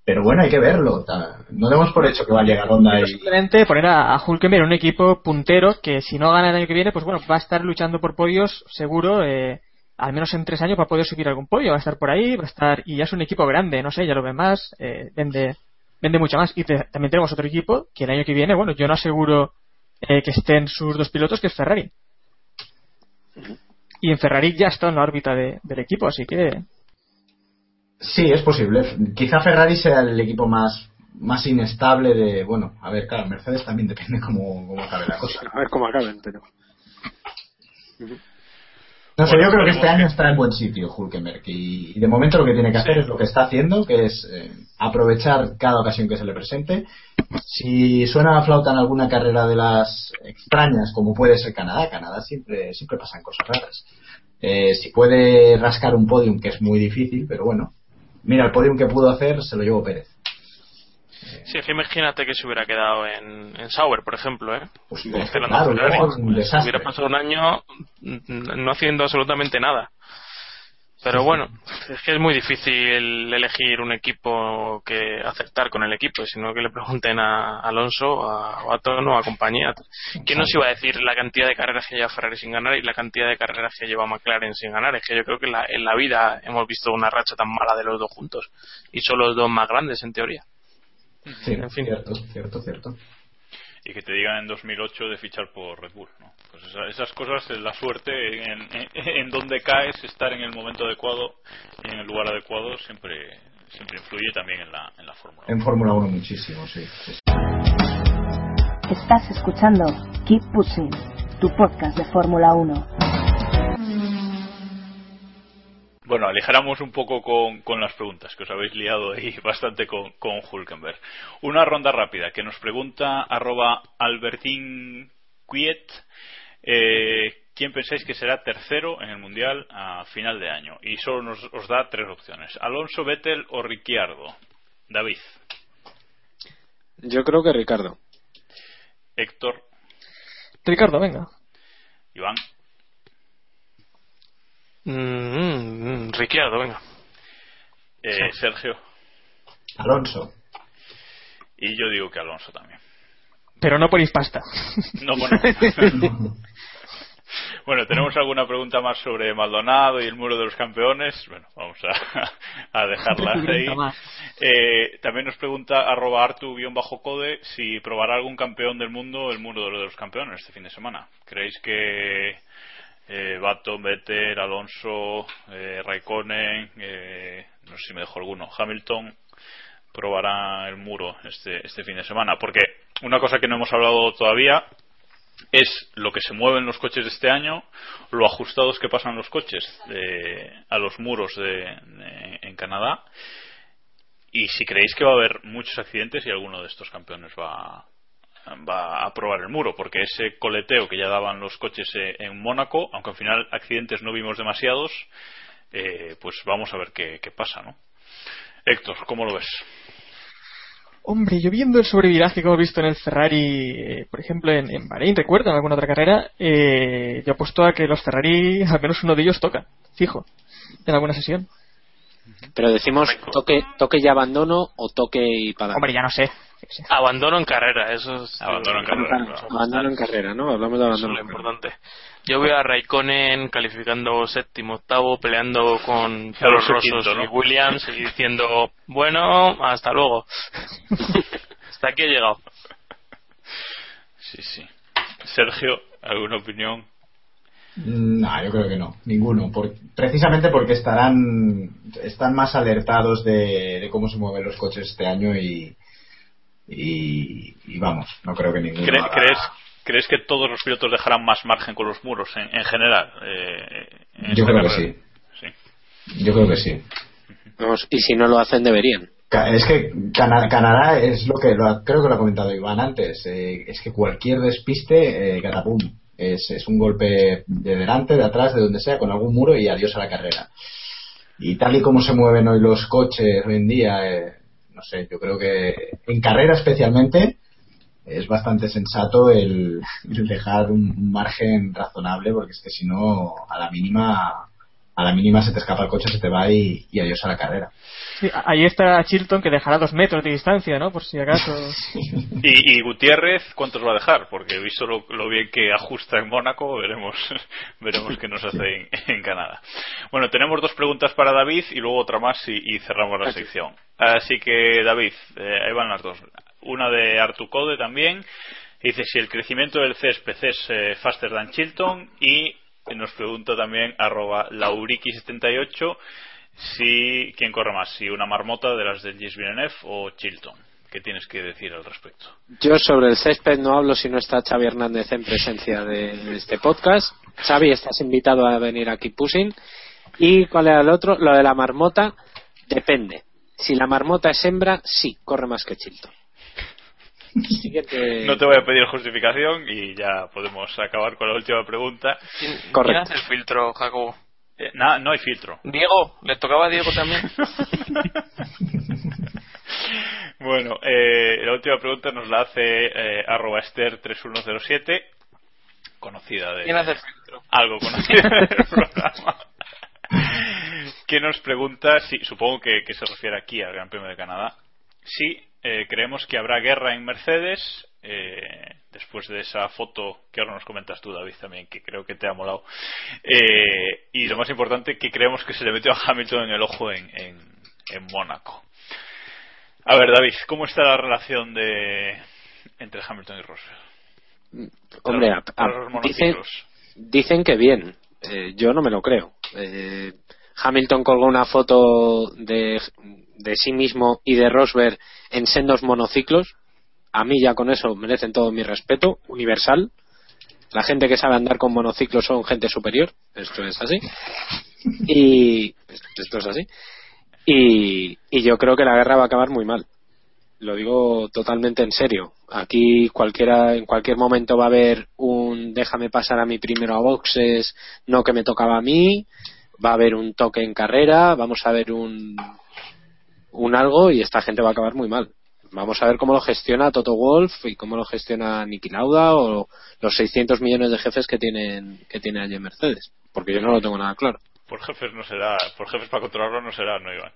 Pero bueno, hay que verlo. No demos por hecho que va a llegar Honda y... simplemente poner a, a Hulkenberg en un equipo puntero que si no gana el año que viene, pues bueno, va a estar luchando por podios seguro, eh, al menos en tres años va a poder subir algún podio, va a estar por ahí, va a estar, y ya es un equipo grande, no sé, ya lo ve más, eh, vende, vende mucho más. Y te- también tenemos otro equipo que el año que viene, bueno, yo no aseguro eh, que estén sus dos pilotos, que es Ferrari. Y en Ferrari ya está en la órbita de- del equipo, así que Sí, es posible. Quizá Ferrari sea el equipo más más inestable de... Bueno, a ver, claro, Mercedes también depende cómo, cómo acabe la cosa. A ver cómo acaben, pero. No sé, Bueno, yo creo que este año está en buen sitio Hulkenberg y, y de momento lo que tiene que hacer es lo que está haciendo, que es eh, aprovechar cada ocasión que se le presente. Si suena la flauta en alguna carrera de las extrañas, como puede ser Canadá, Canadá siempre siempre pasan cosas raras. Eh, si puede rascar un podium, que es muy difícil, pero bueno, mira, el podium que pudo hacer se lo llevó Pérez. Sí, es que imagínate que se hubiera quedado en, en Sauber, por ejemplo, ¿eh? Pues, claro, un. Hubiera pasado un año no haciendo absolutamente nada. Pero bueno, es que es muy difícil elegir un equipo que aceptar con el equipo, sino que le pregunten a Alonso, a Baton o a compañía. ¿Quién nos iba a decir la cantidad de carreras que lleva Ferrari sin ganar y la cantidad de carreras que lleva McLaren sin ganar? Es que yo creo que la- en la vida hemos visto una racha tan mala de los dos juntos y son los dos más grandes en teoría. Sí, En fin. cierto, cierto, cierto. Y que te digan en 2008 de fichar por Red Bull. ¿no? Pues esa- esas cosas, la suerte en, en, en donde caes, estar en el momento adecuado y en el lugar adecuado siempre siempre influye también en la, en la Fórmula. En Fórmula 1 muchísimo, sí. Estás escuchando Keep Pushing, tu podcast de Fórmula 1. Bueno, aligeramos un poco con, con las preguntas, que os habéis liado ahí bastante con, con Hulkenberg. Una ronda rápida que nos pregunta arroba Albertín Quiet, eh, ¿quién pensáis que será tercero en el Mundial a final de año? Y solo nos os da tres opciones, Alonso, Vettel o Ricciardo. David, Yo creo que Ricardo. Héctor, Ricardo, venga. Iván, Mm, mm, Ricciardo, venga. eh, Sergio Alonso. y yo digo que Alonso también. Pero no ponéis pasta. No ponemos. Bueno, ¿tenemos alguna pregunta más sobre Maldonado y el muro de los campeones? Bueno, vamos a, a dejarla ahí. Eh, también nos pregunta arroba artu-code si probará algún campeón del mundo el muro de los campeones este fin de semana. ¿Creéis que eh, Baton, Vettel, Alonso, eh, Raikkonen, eh, no sé si me dejo alguno, Hamilton probará el muro este, este fin de semana? Porque una cosa que no hemos hablado todavía es lo que se mueve en los coches de este año, lo ajustados que pasan los coches de- a los muros de- en Canadá y si creéis que va a haber muchos accidentes y alguno de estos campeones va, va a probar el muro, porque ese coleteo que ya daban los coches eh, en Mónaco, aunque al final accidentes no vimos demasiados, eh, pues vamos a ver qué, qué pasa, ¿no? Héctor, ¿cómo lo ves? Hombre, yo viendo el sobreviraje que hemos visto en el Ferrari, eh, por ejemplo en, en Bahrein, recuerdo, en alguna otra carrera, eh, yo apuesto a que los Ferrari, al menos uno de ellos toca, fijo, en alguna sesión. Pero decimos toque, toque y abandono o toque y para. Hombre, ya no sé. Abandono en carrera, eso es. Abandono en carrera, claro. Abandono en carrera, ¿no? Hablamos de Eso es abandono. lo importante. Yo veo a Raikkonen calificando séptimo, octavo, peleando con Carlos Rosos quinto, ¿no? y Williams y diciendo, bueno, hasta luego. hasta aquí he llegado. Sí, sí. Sergio, ¿alguna opinión? No, yo creo que no, ninguno. Por- precisamente porque estarán, están más alertados de, de cómo se mueven los coches este año y, y, y vamos, no creo que ninguno. ¿Cre- haga- ¿Crees, ¿Crees que todos los pilotos dejarán más margen con los muros en, en general? eh, en Yo creo que sí. Yo creo que sí. Vamos, y si no lo hacen, deberían. Es que Cana- Canadá es lo que lo ha- creo que lo ha comentado Iván antes. eh, es que cualquier despiste, eh, catapum, es, es un golpe de delante, de atrás, de donde sea, con algún muro y adiós a la carrera. Y tal y como se mueven hoy los coches hoy en día, eh, no sé, yo creo que en carrera especialmente es bastante sensato el, dejar un, un margen razonable porque es que si no, a la mínima a la mínima se te escapa el coche, se te va y, y adiós a la carrera. Sí, ahí está Chilton que dejará dos metros de distancia, ¿no? Por si acaso. Y, y Gutiérrez, ¿cuántos va a dejar? Porque visto lo, lo bien que ajusta en Mónaco, veremos veremos qué nos hace en, en Canadá. Bueno, tenemos dos preguntas para David y luego otra más y, y cerramos la sección. Así que, David, eh, ahí van las dos. Una de Artucode también. Dice si el crecimiento del césped es eh, faster than Chilton y nos pregunta también arroba lauriki78 si quién corre más, si una marmota de las del Gilles Villeneuve o Chilton. ¿Qué tienes que decir al respecto? Yo sobre el césped no hablo si no está Xavi Hernández en presencia de este podcast. Xavi, estás invitado a venir aquí Pushing. ¿Y cuál era el otro? Lo de la marmota, depende. Si la marmota es hembra, sí, corre más que Chilton. Siguiente. No te voy a pedir justificación y ya podemos acabar con la última pregunta. ¿Quién, Correcto. quién hace el filtro, Jacobo? Eh, nada, no hay filtro. Diego, ¿le tocaba a Diego también? Bueno, eh, la última pregunta nos la hace eh, arroba Esther3107, conocida de... ¿Quién hace el filtro? Algo conocida del programa. que nos pregunta, si, supongo que, que se refiere aquí al Gran Premio de Canadá, si eh, creemos que habrá guerra en Mercedes eh, después de esa foto que ahora nos comentas tú, David, también, que creo que te ha molado. Eh, y lo más importante, que creemos que se le metió a Hamilton en el ojo en, en, en Mónaco. A ver, David, ¿cómo está la relación de entre Hamilton y Rosberg? Hombre, a- a- dicen, dicen que bien. Eh, yo no me lo creo. Eh, Hamilton colgó una foto de, de sí mismo y de Rosberg en sendos monociclos. A mí ya con eso merecen todo mi respeto, universal. La gente que sabe andar con monociclos son gente superior. Esto es así. Y esto es así. Y, y yo creo que la guerra va a acabar muy mal. Lo digo totalmente en serio. Aquí cualquiera, en cualquier momento va a haber un déjame pasar a mí primero a boxes, no que me tocaba a mí, va a haber un toque en carrera, vamos a ver un, un algo y esta gente va a acabar muy mal. Vamos a ver cómo lo gestiona Toto Wolf y cómo lo gestiona Niki Lauda o los 600 millones de jefes que tienen que tiene allí en Mercedes, porque yo no lo tengo nada claro. Por jefes no será, por jefes para controlarlo no será, no Iván.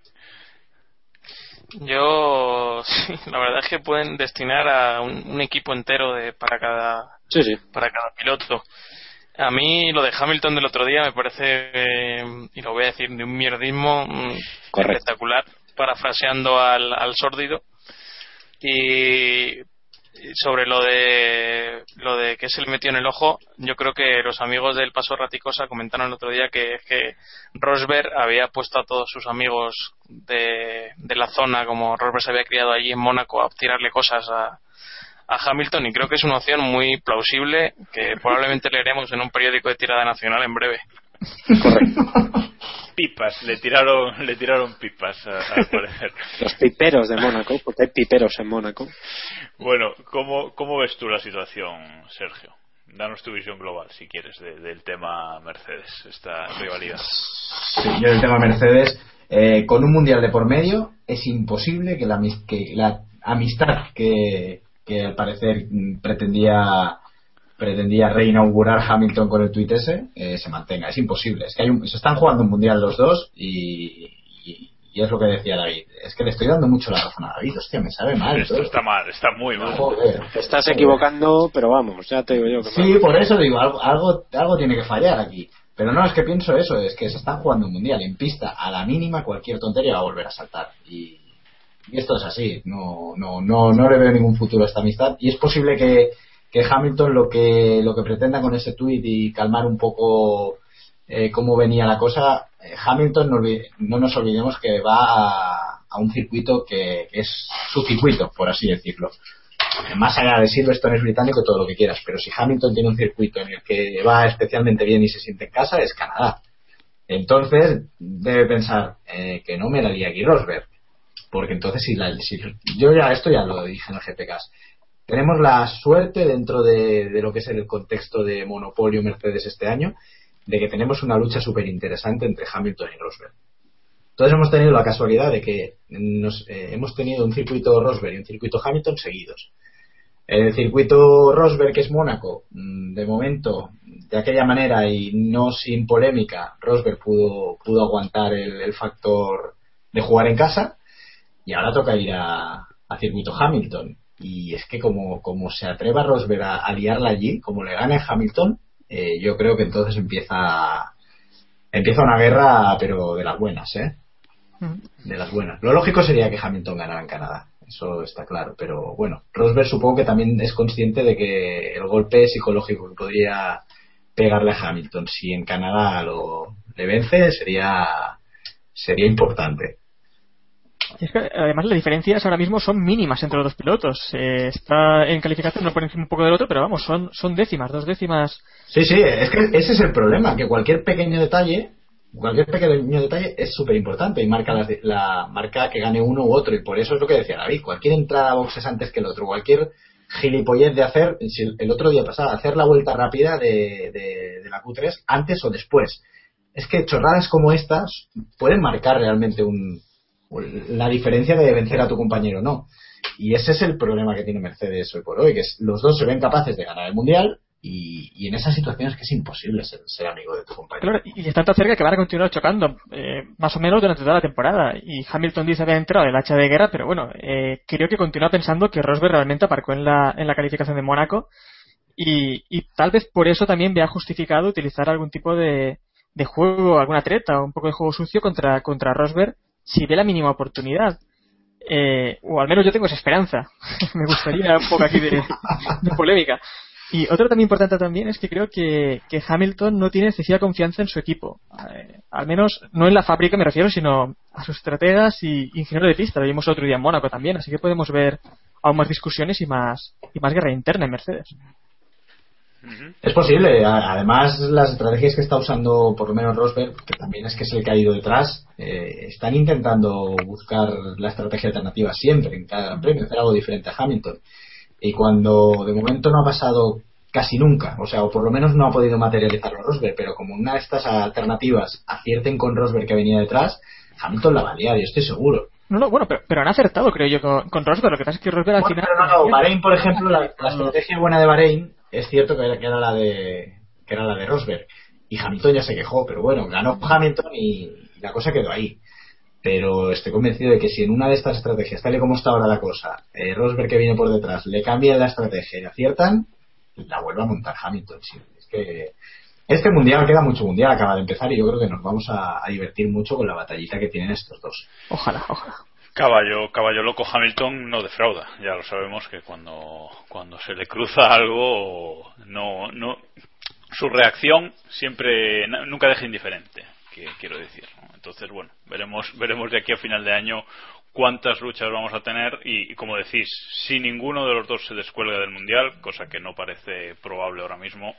Yo, sí, la verdad es que pueden destinar a un, un equipo entero de, para cada Sí, sí. para cada piloto. A mí lo de Hamilton del otro día me parece, eh, y lo voy a decir de un mierdismo mm, Correcto. espectacular, parafraseando al, al sórdido. Y y sobre lo de lo de que se le metió en el ojo, yo creo que los amigos del Paso Raticosa comentaron el otro día que, que Rosberg había puesto a todos sus amigos de, de la zona, como Rosberg se había criado allí en Mónaco, a tirarle cosas a, a Hamilton y creo que es una opción muy plausible que probablemente leeremos en un periódico de tirada nacional en breve. Pipas, le tiraron, le tiraron pipas, a- al parecer. Los piperos de Mónaco, porque hay piperos en Mónaco. Bueno, ¿cómo, ¿cómo ves tú la situación, Sergio? Danos tu visión global, si quieres, de- del tema Mercedes, esta rivalidad. Sí, yo el tema Mercedes, eh, con un mundial de por medio, es imposible que la, que la amistad que, que al parecer pretendía pretendía reinaugurar Hamilton con el tuit ese eh, se mantenga. Es imposible. Es que hay un- se están jugando un mundial los dos y, y- y es lo que decía David. Es que le estoy dando mucho la razón a David. Hostia, me sabe mal. Esto todo está mal, está muy mal. Joder. Te estás equivocando, pero vamos, ya te digo yo que Sí, por eso digo, algo, algo, algo tiene que fallar aquí. Pero no es que pienso eso, es que se están jugando un mundial en pista, a la mínima cualquier tontería va a volver a saltar. Y, y esto es así, no, no, no, no le veo ningún futuro a esta amistad. Y es posible que, que Hamilton lo que, lo que pretenda con ese tuit y calmar un poco eh, cómo venía la cosa, eh, Hamilton no, no nos olvidemos que va a, un circuito que, es su circuito, por así decirlo más allá de Silverstone es británico todo lo que quieras, pero si Hamilton tiene un circuito en el que va especialmente bien y se siente en casa, es Canadá. Entonces debe pensar eh, que no me daría aquí Rosberg, porque entonces si, la, si- yo ya esto ya lo dije en el GPCast. Tenemos la suerte dentro de, lo que es el contexto de monopolio Mercedes este año, de que tenemos una lucha súper interesante entre Hamilton y Rosberg. Entonces hemos tenido la casualidad de que nos, eh, hemos tenido un circuito Rosberg y un circuito Hamilton seguidos. El circuito Rosberg, que es Mónaco, mm, de momento, de aquella manera y no sin polémica, Rosberg pudo, pudo aguantar el, factor de jugar en casa y ahora toca ir a circuito Hamilton. Y es que como, como se atreva Rosberg a, a liarla allí, como le gane Hamilton, eh, yo creo que entonces empieza empieza una guerra, pero de las buenas, ¿eh? De las buenas. Lo lógico sería que Hamilton ganara en Canadá, eso está claro. Pero bueno, Rosberg supongo que también es consciente de que el golpe psicológico que podría pegarle a Hamilton si en Canadá lo le vence sería sería importante. Es que, además, las diferencias ahora mismo son mínimas entre los dos pilotos. Eh, está en calificación uno por encima un poco del otro, pero vamos, son, son décimas, dos décimas. Sí, sí, es que ese es el problema, que cualquier pequeño detalle, cualquier pequeño detalle es súper importante y marca la, la marca que gane uno u otro. Y por eso es lo que decía David, cualquier entrada a boxes antes que el otro, cualquier gilipollez de hacer, si el, otro día pasaba, hacer la vuelta rápida de, de, de la Q3 antes o después. Es que chorradas como estas pueden marcar realmente un, la diferencia de vencer a tu compañero no. Y ese es el problema que tiene Mercedes hoy por hoy, que es los dos se ven capaces de ganar el mundial y, en esas situaciones que es imposible ser, ser amigo de tu compañero. Claro, y están tan cerca que van a continuar chocando, eh, más o menos durante toda la temporada. Y Hamilton dice haber entrado en el hacha de guerra, pero bueno, eh, creo que continúa pensando que Rosberg realmente aparcó en la, en la calificación de Mónaco. Y, y tal vez por eso también vea justificado utilizar algún tipo de, de juego, alguna treta o un poco de juego sucio contra, contra Rosberg si ve la mínima oportunidad. Eh, o al menos yo tengo esa esperanza. Me gustaría un poco aquí de, polémica. Y otro también importante también es que creo que, que Hamilton no tiene excesiva confianza en su equipo. Eh, al menos no en la fábrica me refiero, sino a sus estrategas y ingenieros de pista. Lo vimos otro día en Mónaco también, así que podemos ver aún más discusiones y más, y más guerra interna en Mercedes. Es posible. Además, las estrategias que está usando, por lo menos Rosberg, que también es que es el que ha ido detrás, eh, están intentando buscar la estrategia alternativa siempre, en cada gran premio, hacer algo diferente a Hamilton. Y cuando de momento no ha pasado casi nunca, o sea, o por lo menos no ha podido materializarlo Rosberg, pero como una de estas alternativas acierten con Rosberg que venía detrás, Hamilton la valía, yo estoy seguro. No, no, bueno, pero, pero han acertado, creo yo, con, con Rosberg. Lo que pasa es que Rosberg al bueno, final. Pero no, no, Bahrein, por ejemplo, la, la estrategia buena de Bahrein es cierto que era, que era la de que era la de Rosberg. Y Hamilton ya se quejó pero bueno ganó Hamilton y la cosa quedó ahí. Pero estoy convencido de que si en una de estas estrategias tal y como está ahora la cosa eh, Rosberg que viene por detrás le cambian la estrategia y aciertan la vuelve a montar Hamilton sí. es que este mundial queda mucho mundial acaba de empezar y yo creo que nos vamos a, a divertir mucho con la batallita que tienen estos dos. Ojalá ojalá Caballo, caballo loco Hamilton no defrauda. Ya lo sabemos que cuando, cuando se le cruza algo, no, no, su reacción siempre, nunca deja indiferente, que, quiero decir. Entonces, bueno, veremos, veremos de aquí a final de año cuántas luchas vamos a tener y, y, como decís, si ninguno de los dos se descuelga del mundial, cosa que no parece probable ahora mismo,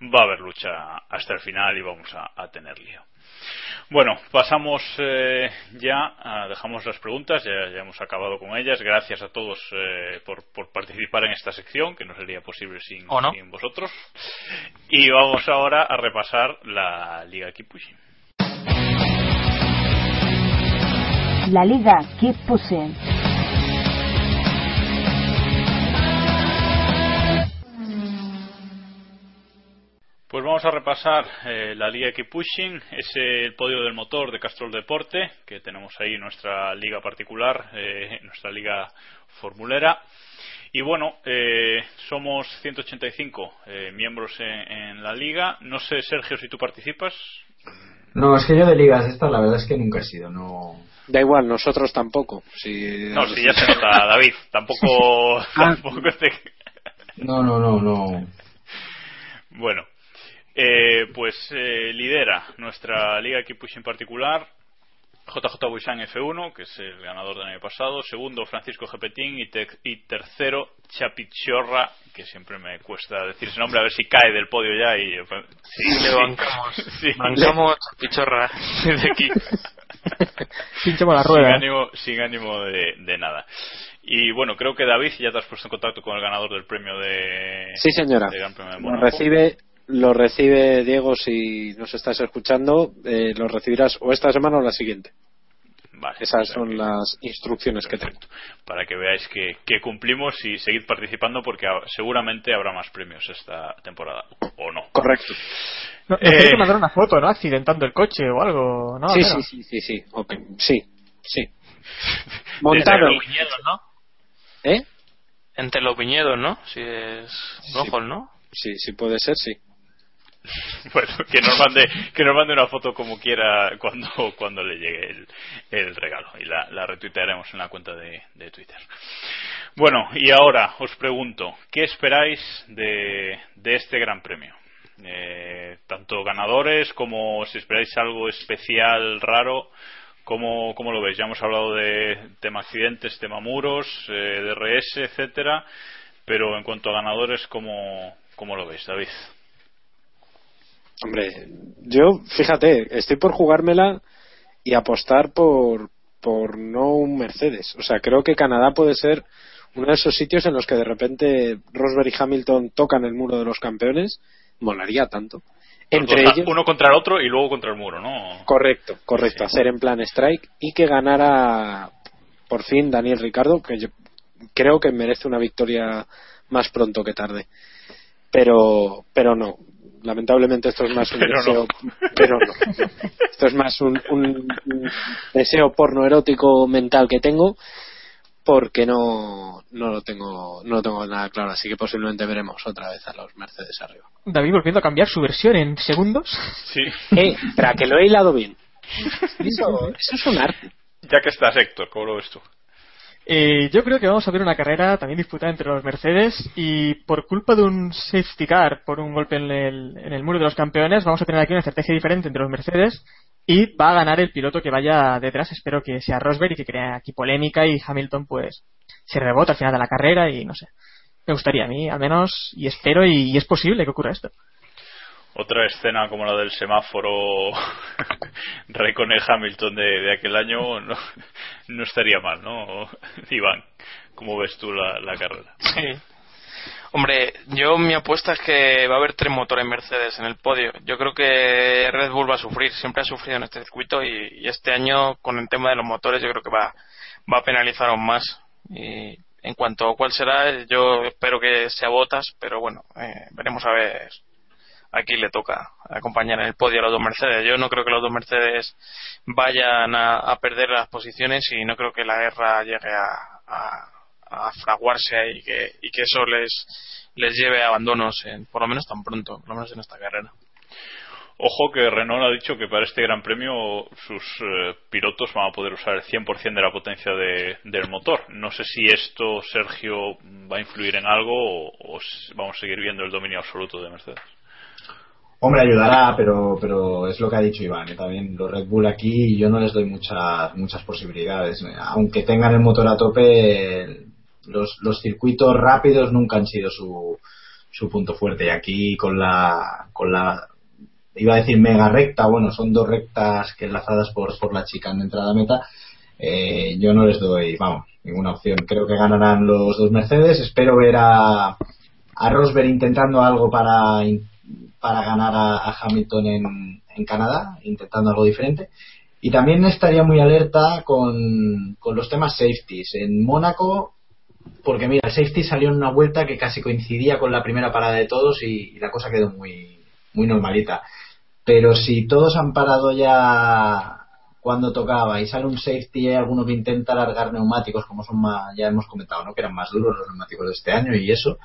va a haber lucha hasta el final y vamos a, a tener lío. Bueno, pasamos eh, ya, a, dejamos las preguntas, ya, ya, hemos acabado con ellas. Gracias a todos eh, por, por, participar en esta sección, que no sería posible sin, no? sin vosotros. Y vamos ahora a repasar la Liga Keep Pushing. La Liga Keep Pues vamos a repasar eh, la Liga Keep Pushing, es el podio del motor de Castrol Deporte, que tenemos ahí nuestra liga particular, eh, nuestra liga formulera. Y bueno, eh, somos 185 miembros en, en, la liga. No sé, Sergio, si tú participas. No, es que yo de ligas estas la verdad es que nunca he sido, no... Da igual, nosotros tampoco. Si... No, si ya se nota, David, tampoco... tampoco te... No, no, no, no. Bueno, eh, pues eh, lidera nuestra liga Equipus en particular JJ Buisan F1, que es el ganador del año pasado, segundo Francisco Gepetín y, te y tercero Chapichorra, que siempre me cuesta decir ese nombre, a ver si cae del podio ya y sí, sí le bancamos, sí. bancamos Chapichorra desde aquí. Pinchamos la rueda. Sin ánimo, sin ánimo de, de nada. Y bueno, creo que David ya te has puesto en contacto con el ganador del premio de. Sí, señora. De Gran premio de recibe lo recibe Diego si nos estás escuchando, eh, lo recibirás o esta semana o la siguiente. Vale, Esas son que- las instrucciones que tengo. para que veáis que, que cumplimos y seguid participando porque seguramente habrá más premios esta temporada o no. Correcto. No, Eh. nos que mandar una foto, ¿no? Accidentando el coche o algo, ¿no? sí, sí, sí, sí, sí, ok, sí, sí. Entre Montado. los viñedos, ¿no? ¿Eh? Entre los viñedos, ¿no? Si es rojos, ¿no? Sí, sí puede ser, sí. Bueno, que nos mande, que nos mande una foto como quiera cuando, cuando le llegue el, el regalo y la, la retuitearemos en la cuenta de, Twitter. Bueno, y ahora os pregunto, ¿qué esperáis de, de este Gran Premio? Eh, tanto ganadores como si esperáis algo especial, raro, ¿cómo, cómo lo veis? Ya hemos hablado de tema accidentes, tema muros, eh, DRS, etcétera, pero en cuanto a ganadores, ¿cómo, cómo lo veis, David? Hombre, yo, fíjate, estoy por jugármela y apostar por, por no un Mercedes. O sea, creo que Canadá puede ser uno de esos sitios en los que de repente Rosberg y Hamilton tocan el muro de los campeones. Molaría tanto. Entre ellos. uno contra el otro y luego contra el muro, ¿no? Correcto, correcto. Hacer en plan strike y que ganara por fin Daniel Ricardo, que yo creo que merece una victoria más pronto que tarde. Pero, pero no. Lamentablemente esto es más un Pero no. deseo, pero no, no. Esto es más un, un- un deseo porno erótico mental que tengo porque no, no lo tengo, no lo tengo nada claro. Así que posiblemente veremos otra vez a los Mercedes arriba. David volviendo a cambiar su versión en segundos. Sí. Eh, para que lo he hilado bien. Eso, eso es un arte. Ya que estás, Héctor, ¿cómo lo ves tú? Eh, yo creo que vamos a ver una carrera también disputada entre los Mercedes y por culpa de un safety car, por un golpe en el, en el muro de los campeones, vamos a tener aquí una estrategia diferente entre los Mercedes y va a ganar el piloto que vaya detrás. Espero que sea Rosberg y que crea aquí polémica y Hamilton pues se rebota al final de la carrera y no sé. Me gustaría a mí, al menos, y espero y, y es posible que ocurra esto. Otra escena como la del semáforo Raikkonen Hamilton de, de aquel año no, no estaría mal, ¿no? Iván, ¿cómo ves tú la, la carrera? Sí. Hombre, yo mi apuesta es que va a haber tres motores Mercedes en el podio. Yo creo que Red Bull va a sufrir, siempre ha sufrido en este circuito y, y este año con el tema de los motores yo creo que va, va a penalizar aún más. Y en cuanto a cuál será, yo espero que sea Botas, pero bueno, eh, veremos a ver. Aquí le toca acompañar en el podio a los dos Mercedes. Yo no creo que los dos Mercedes vayan a, perder las posiciones y no creo que la guerra llegue a, a, fraguarse y que, y que eso les, lleve a abandonos, en- por lo menos tan pronto, por lo menos en esta carrera. Ojo que Renault ha dicho que para este Gran Premio sus eh, pilotos van a poder usar el 100% de la potencia de- del motor. No sé si esto, Sergio, va a influir en algo o, vamos a seguir viendo el dominio absoluto de Mercedes. Hombre, ayudará, pero, pero es lo que ha dicho Iván. ¿eh? También los Red Bull aquí yo no les doy muchas, muchas posibilidades. Aunque tengan el motor a tope, los, los circuitos rápidos nunca han sido su, su punto fuerte. Y aquí con la, con la, iba a decir mega recta, bueno, son dos rectas que enlazadas por, por la chicane de entrada a meta. Eh, yo no les doy, vamos, ninguna opción. Creo que ganarán los dos Mercedes. Espero ver a, a Rosberg intentando algo para, para ganar a, Hamilton en, Canadá, intentando algo diferente. Y también estaría muy alerta con, con los temas safeties. En Mónaco, porque mira, el safety salió en una vuelta que casi coincidía con la primera parada de todos y, la cosa quedó muy, muy normalita. Pero si todos han parado ya cuando tocaba y sale un safety hay alguno que intenta alargar neumáticos, como son más, ya hemos comentado, ¿no? Que eran más duros los neumáticos de este año y eso.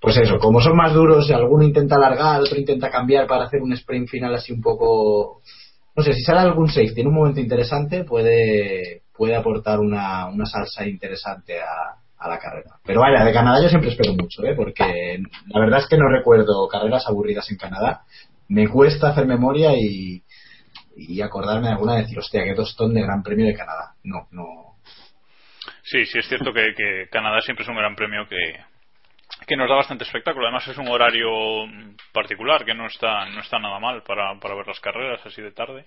Pues eso, como son más duros, alguno intenta alargar, otro intenta cambiar para hacer un sprint final así un poco. No sé, si sale algún safety en un momento interesante, puede, puede aportar una, una salsa interesante a, a la carrera. Pero vaya, de Canadá yo siempre espero mucho, ¿eh? porque la verdad es que no recuerdo carreras aburridas en Canadá. Me cuesta hacer memoria y, y acordarme de alguna y decir, hostia, qué tostón de Gran Premio de Canadá. No, no. Sí, sí es cierto que, que Canadá siempre es un gran premio que, que nos da bastante espectáculo. Además es un horario particular que no está no está nada mal para, para ver las carreras así de tarde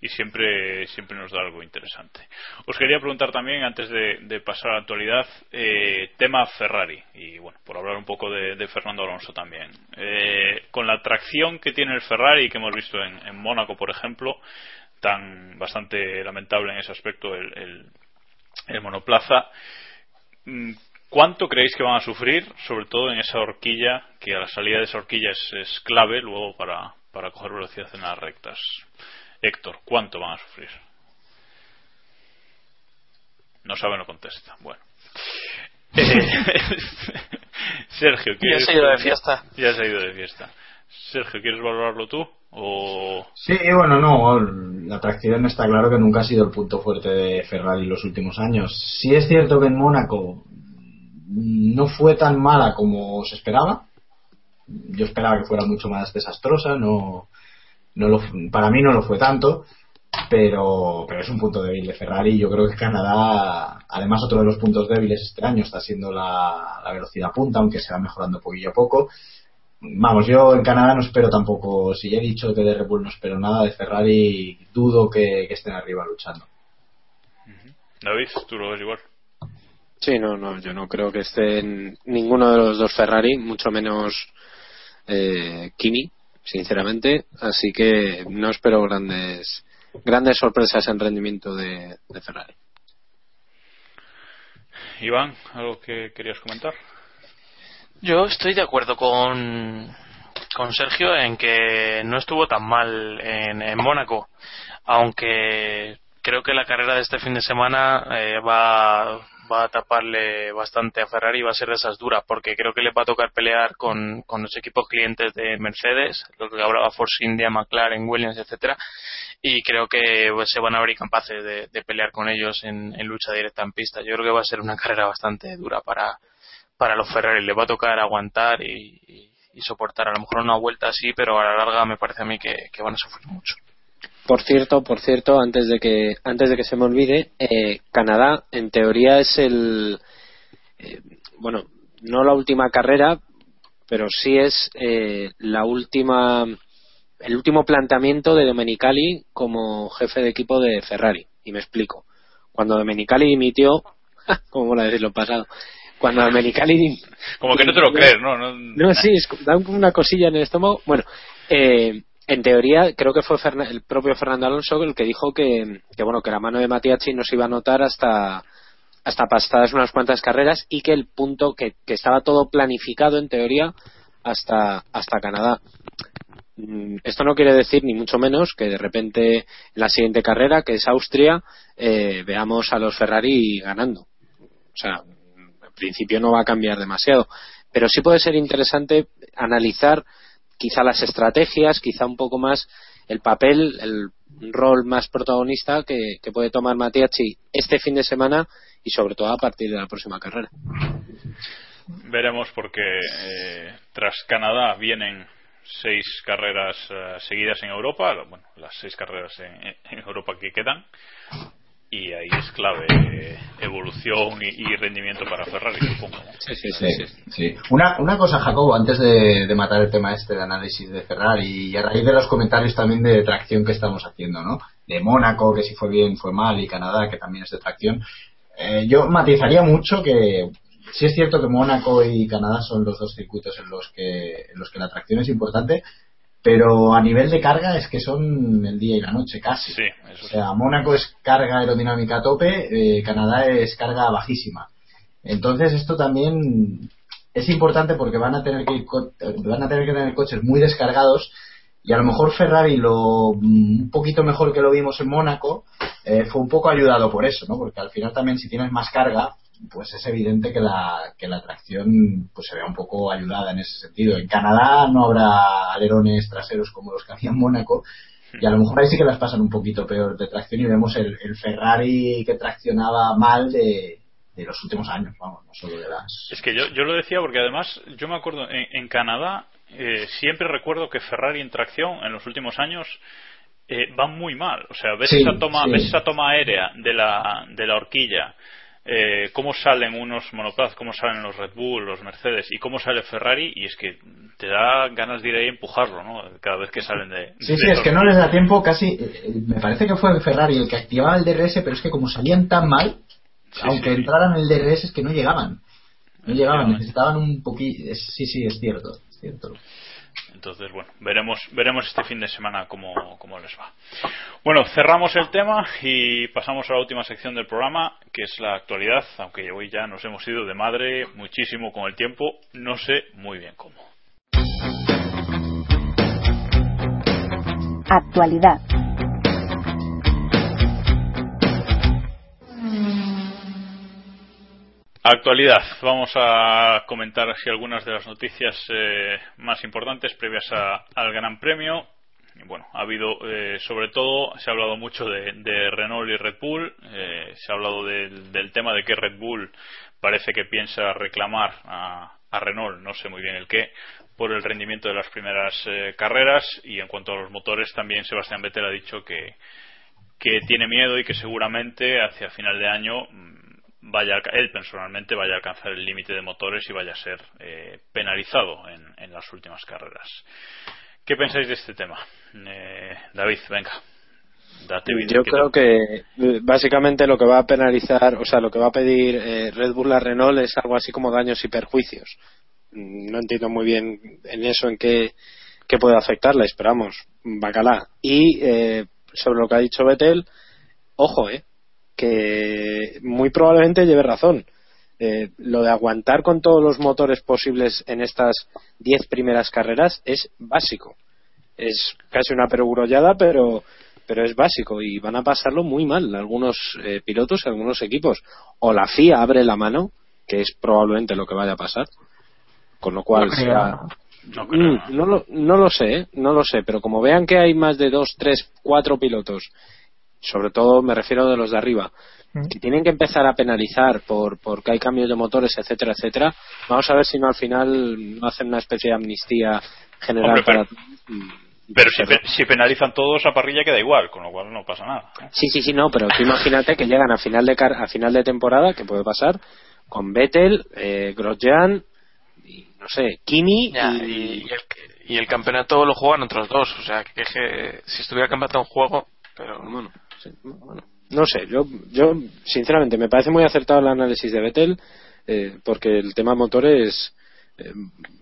y siempre siempre nos da algo interesante. Os quería preguntar también antes de, pasar a la actualidad eh, tema Ferrari y bueno por hablar un poco de, Fernando Alonso también. Eh, con la tracción que tiene el Ferrari que hemos visto en, Mónaco por ejemplo tan bastante lamentable en ese aspecto el, el, el monoplaza. ¿Cuánto creéis que van a sufrir, sobre todo en esa horquilla, que a la salida de esa horquilla es, es clave luego para, para coger velocidad en las rectas? Héctor, ¿cuánto van a sufrir? No sabe, no contesta. Bueno. Sergio, ¿quieres... Ya se ha ido de fiesta. Ya se ha ido de fiesta. Sergio, ¿quieres valorarlo tú? O... Sí, bueno, no, la tracción está claro que nunca ha sido el punto fuerte de Ferrari los últimos años. Sí es cierto que en Mónaco no fue tan mala como se esperaba. Yo esperaba que fuera mucho más desastrosa, no, no lo, para mí no lo fue tanto, pero, pero es un punto débil de Ferrari. Yo creo que Canadá, además otro de los puntos débiles este año está siendo la, la velocidad punta, aunque se va mejorando poquillo a poco. Vamos, yo en Canadá no espero tampoco, si ya he dicho que de Red no espero nada, de Ferrari dudo que, que estén arriba luchando. David, tú lo ves igual. Sí, no, no, yo no creo que estén ninguno de los dos Ferrari, mucho menos eh, Kimi, sinceramente. Así que no espero grandes grandes sorpresas en rendimiento de, de Ferrari. Iván, ¿algo que querías comentar? Yo estoy de acuerdo con, con Sergio en que no estuvo tan mal en, en Mónaco, aunque creo que la carrera de este fin de semana eh, va, va a taparle bastante a Ferrari y va a ser de esas duras, porque creo que le va a tocar pelear con, con los equipos clientes de Mercedes, lo que hablaba Force India, McLaren, Williams, etcétera, y creo que pues, se van a ver capaces de, de pelear con ellos en, lucha directa en pista. Yo creo que va a ser una carrera bastante dura para, para los Ferrari, le va a tocar aguantar y, soportar a lo mejor una vuelta así, pero a la larga me parece a mí que van a sufrir mucho. Por cierto, por cierto, antes de que antes de que se me olvide, eh, Canadá en teoría es el eh, bueno, no la última carrera, pero sí es eh, la última el último planteamiento de Domenicali como jefe de equipo de Ferrari. Y me explico. Cuando Domenicali dimitió, como la decirlo pasado, cuando Domenicali como que no te lo crees, ¿no? No, no sí, es, da una cosilla en el estómago. Bueno, eh, en teoría creo que fue el propio Fernando Alonso el que dijo que, bueno que la mano de Matiachi no se iba a notar hasta hasta pasadas unas cuantas carreras y que el punto que, que estaba todo planificado en teoría hasta hasta Canadá. Esto no quiere decir ni mucho menos que de repente en la siguiente carrera que es Austria eh, veamos a los Ferrari ganando. O sea en principio no va a cambiar demasiado. Pero sí puede ser interesante analizar quizá las estrategias, quizá un poco más el papel, el rol más protagonista que, puede tomar Matiachi este fin de semana y sobre todo a partir de la próxima carrera. Veremos porque eh, tras Canadá vienen seis carreras uh, seguidas en Europa, bueno, las seis carreras en, Europa que quedan, y ahí es clave eh, evolución y, y, rendimiento para Ferrari, supongo. Sí, sí, sí. sí, sí. Una, una cosa, Jacobo, antes de, de, matar el tema este de análisis de Ferrari y a raíz de los comentarios también de tracción que estamos haciendo, ¿no? De Mónaco, que si fue bien, fue mal, y Canadá, que también es de tracción. Eh, yo matizaría mucho que sí es cierto que Mónaco y Canadá son los dos circuitos en los que, en los que la tracción es importante, pero a nivel de carga es que son el día y la noche casi. Sí, o sea, Mónaco es carga aerodinámica a tope, eh, Canadá es carga bajísima. Entonces esto también es importante porque van a tener que ir, van a tener que tener coches muy descargados y a lo mejor Ferrari lo un poquito mejor que lo vimos en Mónaco eh, fue un poco ayudado por eso, ¿no? Porque al final también si tienes más carga pues es evidente que la, que la tracción pues se vea un poco ayudada en ese sentido. En Canadá no habrá alerones traseros como los que había en Mónaco y a lo mejor ahí sí que las pasan un poquito peor de tracción y vemos el, el Ferrari que traccionaba mal de, de, los últimos años, vamos, no solo de las... Es que yo, yo lo decía porque además yo me acuerdo en, en Canadá eh, siempre recuerdo que Ferrari en tracción en los últimos años eh, va muy mal. O sea, ves, sí, esa, toma, sí. ves esa toma aérea de la, de la horquilla eh, cómo salen unos monoplazas, cómo salen los Red Bull, los Mercedes y cómo sale Ferrari y es que te da ganas de ir ahí a empujarlo, ¿no? Cada vez que salen de... Sí, de sí, es que no les da tiempo casi... Me parece que fue Ferrari el que activaba el DRS, pero es que como salían tan mal, sí, aunque sí, entraran el DRS es que no llegaban. No llegaban, necesitaban un poquito... Sí, sí, es cierto, es cierto. Entonces, bueno, veremos, veremos este fin de semana cómo, cómo les va. Bueno, cerramos el tema y pasamos a la última sección del programa, que es la actualidad, aunque hoy ya nos hemos ido de madre muchísimo con el tiempo, no sé muy bien cómo. Actualidad. Actualidad. Vamos a comentar así algunas de las noticias eh, más importantes previas a- al Gran Premio. Bueno, ha habido, eh, sobre todo, se ha hablado mucho de, de Renault y Red Bull. eh, se ha hablado del, tema de que Red Bull parece que piensa reclamar a, a Renault, no sé muy bien el qué, por el rendimiento de las primeras eh, carreras. Y en cuanto a los motores, también Sebastián Vettel ha dicho que, que tiene miedo y que seguramente hacia final de año mm, vaya él personalmente vaya a alcanzar el límite de motores y vaya a ser eh, penalizado en, en las últimas carreras. ¿Qué pensáis de este tema? Eh, David, venga. Date Yo que creo te- que eh, básicamente lo que va a penalizar, o sea, lo que va a pedir eh, Red Bull a Renault es algo así como daños y perjuicios. Mm, No entiendo muy bien en eso en qué, qué puede afectarles, pero vamos, bacalá. Y eh, sobre lo que ha dicho Vettel, ojo, eh, que muy probablemente lleve razón. Eh, lo de aguantar con todos los motores posibles en estas 10 primeras carreras es básico. Es casi una perogrullada, pero, pero es básico y van a pasarlo muy mal algunos eh, pilotos y algunos equipos. O la FIA abre la mano, que es probablemente lo que vaya a pasar, con lo cual No creo. será- No creo, Mm, no lo, no lo sé, ¿eh? no lo sé, pero como vean que hay más de dos, tres, cuatro pilotos, sobre todo me refiero de los de arriba, Mm. que tienen que empezar a penalizar por porque hay cambios de motores, etcétera, etcétera, vamos a ver si no al final no hacen una especie de amnistía general Hombre, pero- para y- Pero si, pe- si penalizan todos, a parrilla queda igual, con lo cual no pasa nada. Sí, sí, sí, no, pero tú imagínate que llegan a final de car- a final de temporada, que puede pasar, con Vettel, eh, Grosjean, y, no sé, Kimi Ya, y, el, y el campeonato lo juegan otros dos. O sea, que, que si estuviera campeonato en juego. Pero bueno, bueno, no sé, yo, yo sinceramente me parece muy acertado el análisis de Vettel, eh, porque el tema motores, eh,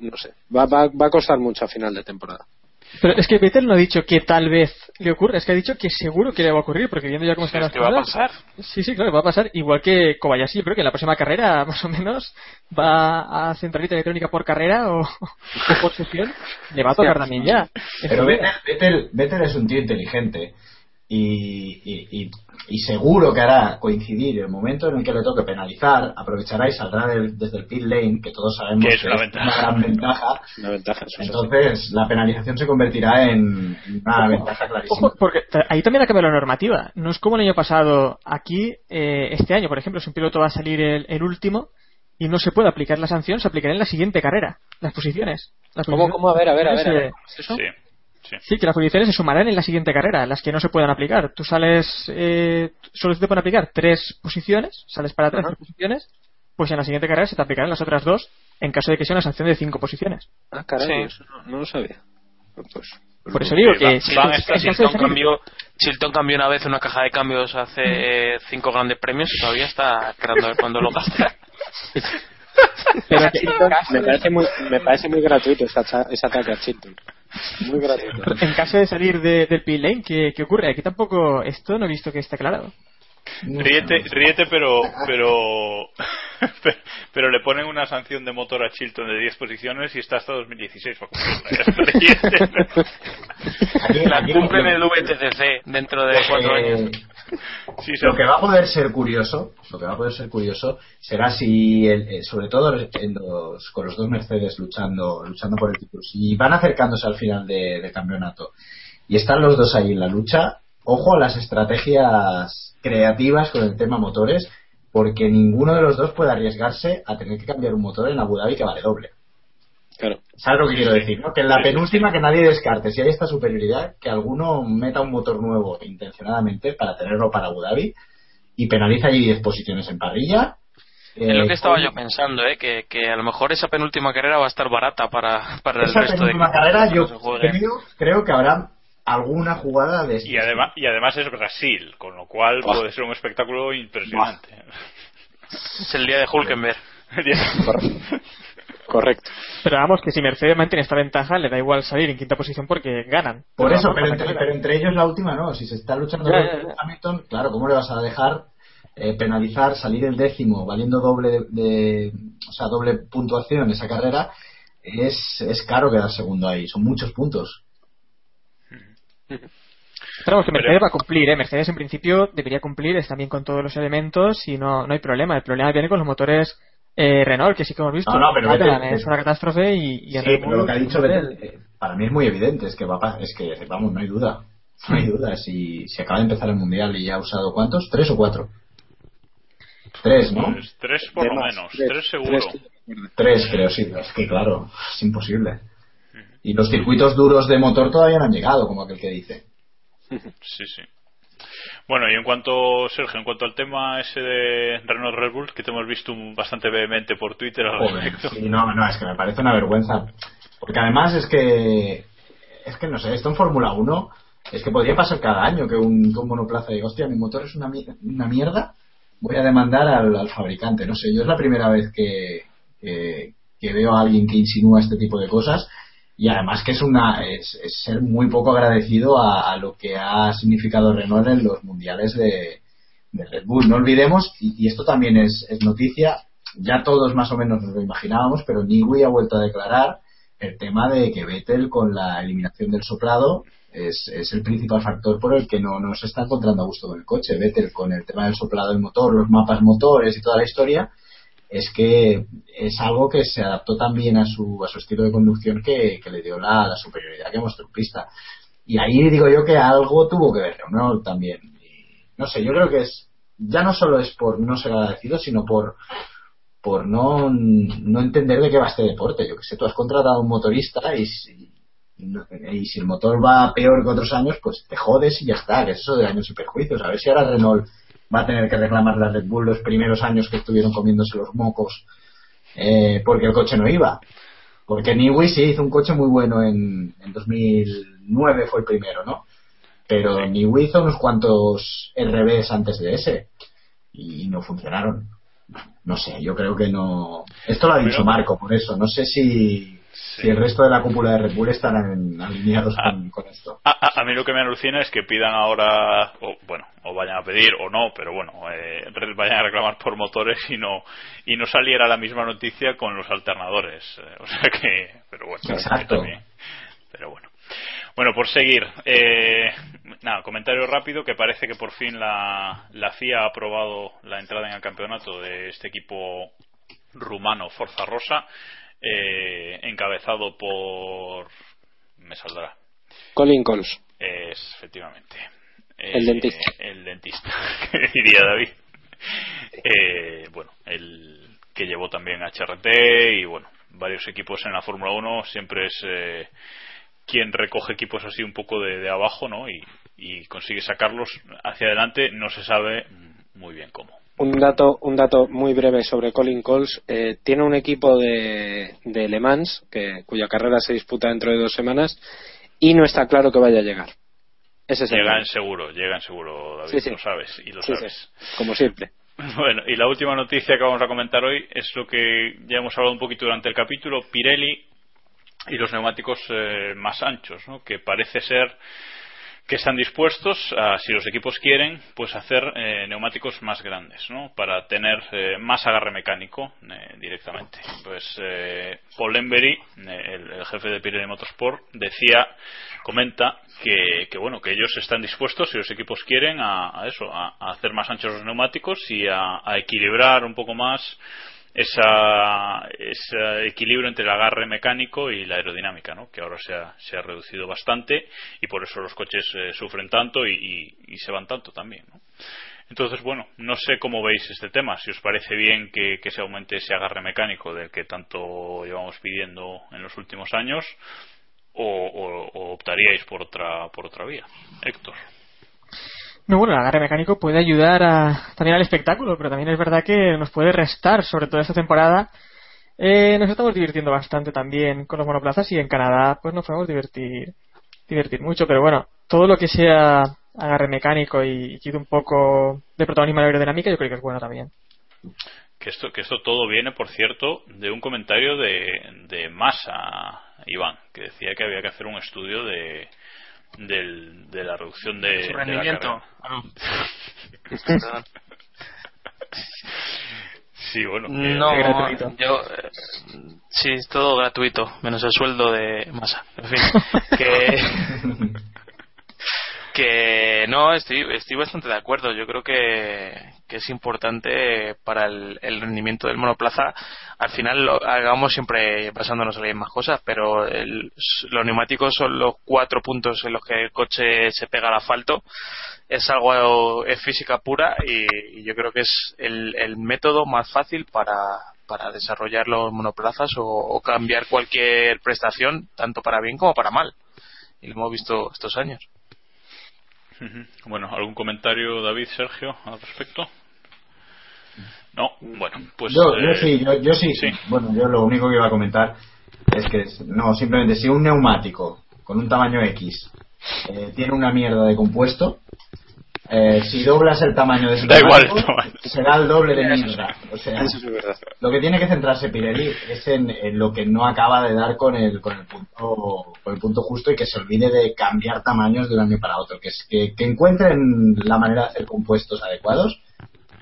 no sé, va, va, va a costar mucho a final de temporada. Pero es que Vettel no ha dicho que tal vez le ocurra, es que ha dicho que seguro que le va a ocurrir, porque viendo ya cómo están es las que va a cosas. pasar. Sí, sí, claro, va a pasar. Igual que Kobayashi, yo creo que en la próxima carrera, más o menos, va a centralita electrónica por carrera o, o por sesión. Le va a tocar también ya. Pero Vettel, Vettel es un tío inteligente y, y, y- y seguro que hará coincidir el momento en el que le toque penalizar, aprovechará y saldrá del- desde el pit lane, que todos sabemos Que es una ventaja. gran ventaja. Una. Entonces, la penalización se convertirá en una ventaja clarísima. Ojo, porque ahí también ha cambiado la normativa. No es como el año pasado. Aquí, eh, este año, por ejemplo, si un piloto va a salir el, el último y no se puede aplicar la sanción, se aplicará en la siguiente carrera. Las posiciones. Las ¿Cómo, posiciones- cómo? A ver, a ver, a ver. a ver. eh, ¿Es eso? Sí, sí. Sí, que las posiciones se sumarán en la siguiente carrera, las que no se puedan aplicar. Tú sales, eh, solo se te pueden aplicar tres posiciones, sales para tres posiciones, pues en la siguiente carrera se te aplicarán las otras dos en caso de que sea una sanción de cinco posiciones. Ah, caray, Sí. eso no, no lo sabía. Pues, Por eso digo que Chilton cambió, una vez una caja de cambios hace eh, cinco grandes premios y todavía está esperando a ver cuándo lo gasta. pero me parece muy me parece muy gratuito ese, ese ataque a Chilton muy gratuito en caso de salir de- del pit lane, ¿qué, qué ocurre? Aquí tampoco, esto no he visto que esté aclarado. Ríete, ríete, pero, pero, pero le ponen una sanción de motor a Chilton de 10 posiciones y está hasta 2016 para cumplirla. Ríete. Aquí- La cumplen el VTCC dentro de cuatro eh, años. Sí, Lo que va a poder ser curioso, lo que va a poder ser curioso será si, el- eh, sobre todo en los- con los dos Mercedes luchando, luchando por el título, si van acercándose al final de, de campeonato y están los dos ahí en la lucha, ojo a las estrategias creativas con el tema motores, porque ninguno de los dos puede arriesgarse a tener que cambiar un motor en Abu Dhabi que vale doble. Claro ¿Sabes lo que quiero sí. decir? ¿no? Que en la penúltima que nadie descarte, si hay esta superioridad, que alguno meta un motor nuevo intencionadamente para tenerlo para Abu Dhabi y penaliza allí 10 posiciones en parrilla. Es lo Eh, que estaba yo pensando, ¿eh? que, que a lo mejor esa penúltima carrera va a estar barata para, para el Esa resto de penúltima carrera yo creo, creo que habrá alguna jugada de Y además, y además es Brasil, con lo cual Buah. puede ser un espectáculo impresionante. Es el día de Hulkenberg. Correcto. Pero vamos, que si Mercedes mantiene esta ventaja, le da igual salir en quinta posición porque ganan. Por Pero eso, pero entre, pero entre ellos la última no. Si se está luchando Ya, por ya, ya. Hamilton, claro, ¿cómo le vas a dejar eh, penalizar, salir el décimo, valiendo doble de, de- o sea, doble puntuación esa carrera? Es, es caro quedar segundo ahí, son muchos puntos. Pero vamos, que Mercedes va a cumplir, ¿eh? Mercedes en principio debería cumplir, está bien con todos los elementos y no, no hay problema. El problema viene con los motores eh, Renault, que sí que hemos visto. No, no, pero Catalan, Vettel- es una catástrofe y, y en Sí, Red pero lo que ha dicho Vettel- eh, para mí es muy evidente, es que va a es que vamos, no hay duda. No hay duda, si, si acaba de empezar el mundial y ya ha usado cuántos, tres o cuatro. Tres, ¿no? Pues tres por De lo más, menos, tres, tres, seguro. tres. Tres, creo, sí. Es que claro, es imposible. Y los circuitos duros de motor todavía no han llegado, como aquel que dice. Sí, sí. Bueno, y en cuanto, Sergio, en cuanto al tema ese de Renault Red Bull, que te hemos visto bastante vehemente por Twitter al respecto. sí, no, no, es que me parece una vergüenza. Porque además es que, es que no sé, esto en Fórmula 1 es que podría pasar cada año que un, que un monoplaza diga, hostia, mi motor es una, una mierda, voy a demandar al, al fabricante. No sé, yo es la primera vez que, que, que veo a alguien que insinúa este tipo de cosas y además que es una es, ser muy poco agradecido a, lo que ha significado Renault en los mundiales de, de Red Bull. No olvidemos, y, y esto también es, es noticia, ya todos más o menos nos lo imaginábamos, pero Newey ha vuelto a declarar el tema de que Vettel con la eliminación del soplado es, es el principal factor por el que no, no se está encontrando a gusto con el coche. Vettel con el tema del soplado del motor, los mapas motores y toda la historia, es que es algo que se adaptó también a su, a su estilo de conducción que, que le dio la, la superioridad que mostró en pista. Y ahí digo yo que algo tuvo que ver Renault también. Y, no sé, yo creo que es ya no solo es por no ser agradecido, sino por por no, no entender de qué va este deporte. Yo que sé, tú has contratado a un motorista y si, y si el motor va peor que otros años, pues te jodes y ya está, que es eso de daños y perjuicios. A ver si ahora Renault va a tener que reclamar la Red Bull los primeros años que estuvieron comiéndose los mocos eh, porque el coche no iba. Porque Newey sí hizo un coche muy bueno en, en 2009 fue el primero, ¿no? Pero Newey hizo unos cuantos RBs antes de ese y no funcionaron. No sé, yo creo que no. Esto lo ha dicho Marco, por eso. No sé si, si el resto de la cúpula de Red Bull estarán alineados con, con esto. A, a- a mí lo que me alucina es que pidan ahora, o bueno, o vayan a pedir o no, pero bueno, eh, vayan a reclamar por motores y no y no saliera la misma noticia con los alternadores. eh, o sea que, pero bueno, Exacto. también. Pero bueno. Bueno, por seguir, eh, nada, comentario rápido que parece que por fin la, la FIA ha aprobado la entrada en el campeonato de este equipo rumano Forza Rosa, eh, encabezado por. Me saldrá. Colin Coles. Es, efectivamente. El Eh, dentista. El dentista, que diría David. Eh, bueno, el que llevó también HRT y bueno, varios equipos en la Fórmula 1 siempre es eh, quien recoge equipos así un poco de, de abajo, ¿no? Y, y consigue sacarlos hacia adelante, no se sabe muy bien cómo. Un dato, un dato muy breve sobre Colin Coles. Eh, tiene un equipo de, de Le Mans que, cuya carrera se disputa dentro de dos semanas y no está claro que vaya a llegar. Ese es el Llegan tema. seguro, llegan seguro, David, Sí, sí. lo sabes y lo Sí, sabes. como siempre. Bueno, y la última noticia que vamos a comentar hoy es lo que ya hemos hablado un poquito durante el capítulo, Pirelli y los neumáticos eh, más anchos, ¿no? que parece ser que están dispuestos a, si los equipos quieren, pues hacer eh, neumáticos más grandes, ¿no? Para tener eh, más agarre mecánico eh, directamente. Pues Paul Lembery, eh, el, el jefe de Pirelli Motorsport, decía, comenta que, que bueno, que ellos están dispuestos, si los equipos quieren, a, eso, a, a hacer más anchos los neumáticos y a equilibrar un poco más esa, ese equilibrio entre el agarre mecánico y la aerodinámica, ¿no? que ahora se ha, se ha reducido bastante y por eso los coches eh, sufren tanto y, se van tanto también. ¿no? Entonces, bueno, no sé cómo veis este tema, si os parece bien que, que se aumente ese agarre mecánico del que tanto llevamos pidiendo en los últimos años o, o- o optaríais por otra, por otra vía. Héctor. No, bueno, el agarre mecánico puede ayudar a, también al espectáculo, pero también es verdad que nos puede restar, sobre todo esta temporada. Eh, nos estamos divirtiendo bastante también con los monoplazas y en Canadá pues nos podemos divertir, divertir mucho, pero bueno, todo lo que sea agarre mecánico y, quite un poco de protagonismo a la aerodinámica yo creo que es bueno también. Que esto, que esto todo viene, por cierto, de un comentario de, de Massa, Iván, que decía que había que hacer un estudio de, del- de la reducción de, Su de la rendimiento. Ah, no. Sí, bueno. No, yo eh, sí, es todo gratuito, menos el sueldo de masa. En fin, que que no, estoy estoy bastante de acuerdo. Yo creo que, es importante para el, rendimiento del monoplaza. Al final lo hagamos siempre basándonos en mismas cosas, pero el- los neumáticos son los cuatro puntos en los que el coche se pega al asfalto es algo es física pura y, yo creo que es el, el método más fácil para, desarrollar los monoplazas o, cambiar cualquier prestación tanto para bien como para mal y lo hemos visto estos años. Bueno, ¿algún comentario, David, Sergio, al respecto? No, bueno, pues. yo, eh, yo sí, yo, yo sí, Bueno, yo lo único que iba a comentar es que, no, simplemente si un neumático con un tamaño X eh, tiene una mierda de compuesto, eh, si doblas el tamaño de ese Da igual el neumático, tamaño. será el doble de mierda. O sea, Eso es verdad. lo que tiene que centrarse Pirelli es en, en lo que no acaba de dar con el, con el punto con el punto justo y que se olvide de cambiar tamaños de un año para otro, que es que, que encuentren la manera de hacer compuestos adecuados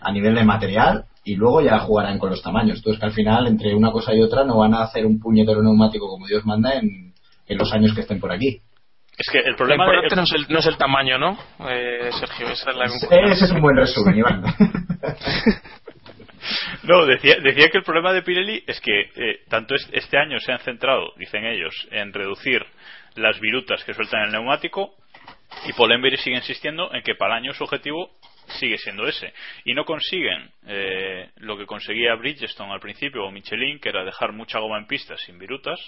a nivel de material y luego ya jugarán con los tamaños. Entonces que al final entre una cosa y otra no van a hacer un puñetero neumático como Dios manda en, en los años que estén por aquí. Es que el problema de- no es el, no es el tamaño ¿no? Eh, Sergio esa es la Ese es un buen resumen, Iván. No, decía, decía que el problema de Pirelli es que eh, tanto es- este año se han centrado, dicen ellos, en reducir las virutas que sueltan el neumático y Polenberry sigue insistiendo en que para el año su objetivo sigue siendo ese. Y no consiguen eh, lo que conseguía Bridgestone al principio o Michelin, que era dejar mucha goma en pistas sin virutas.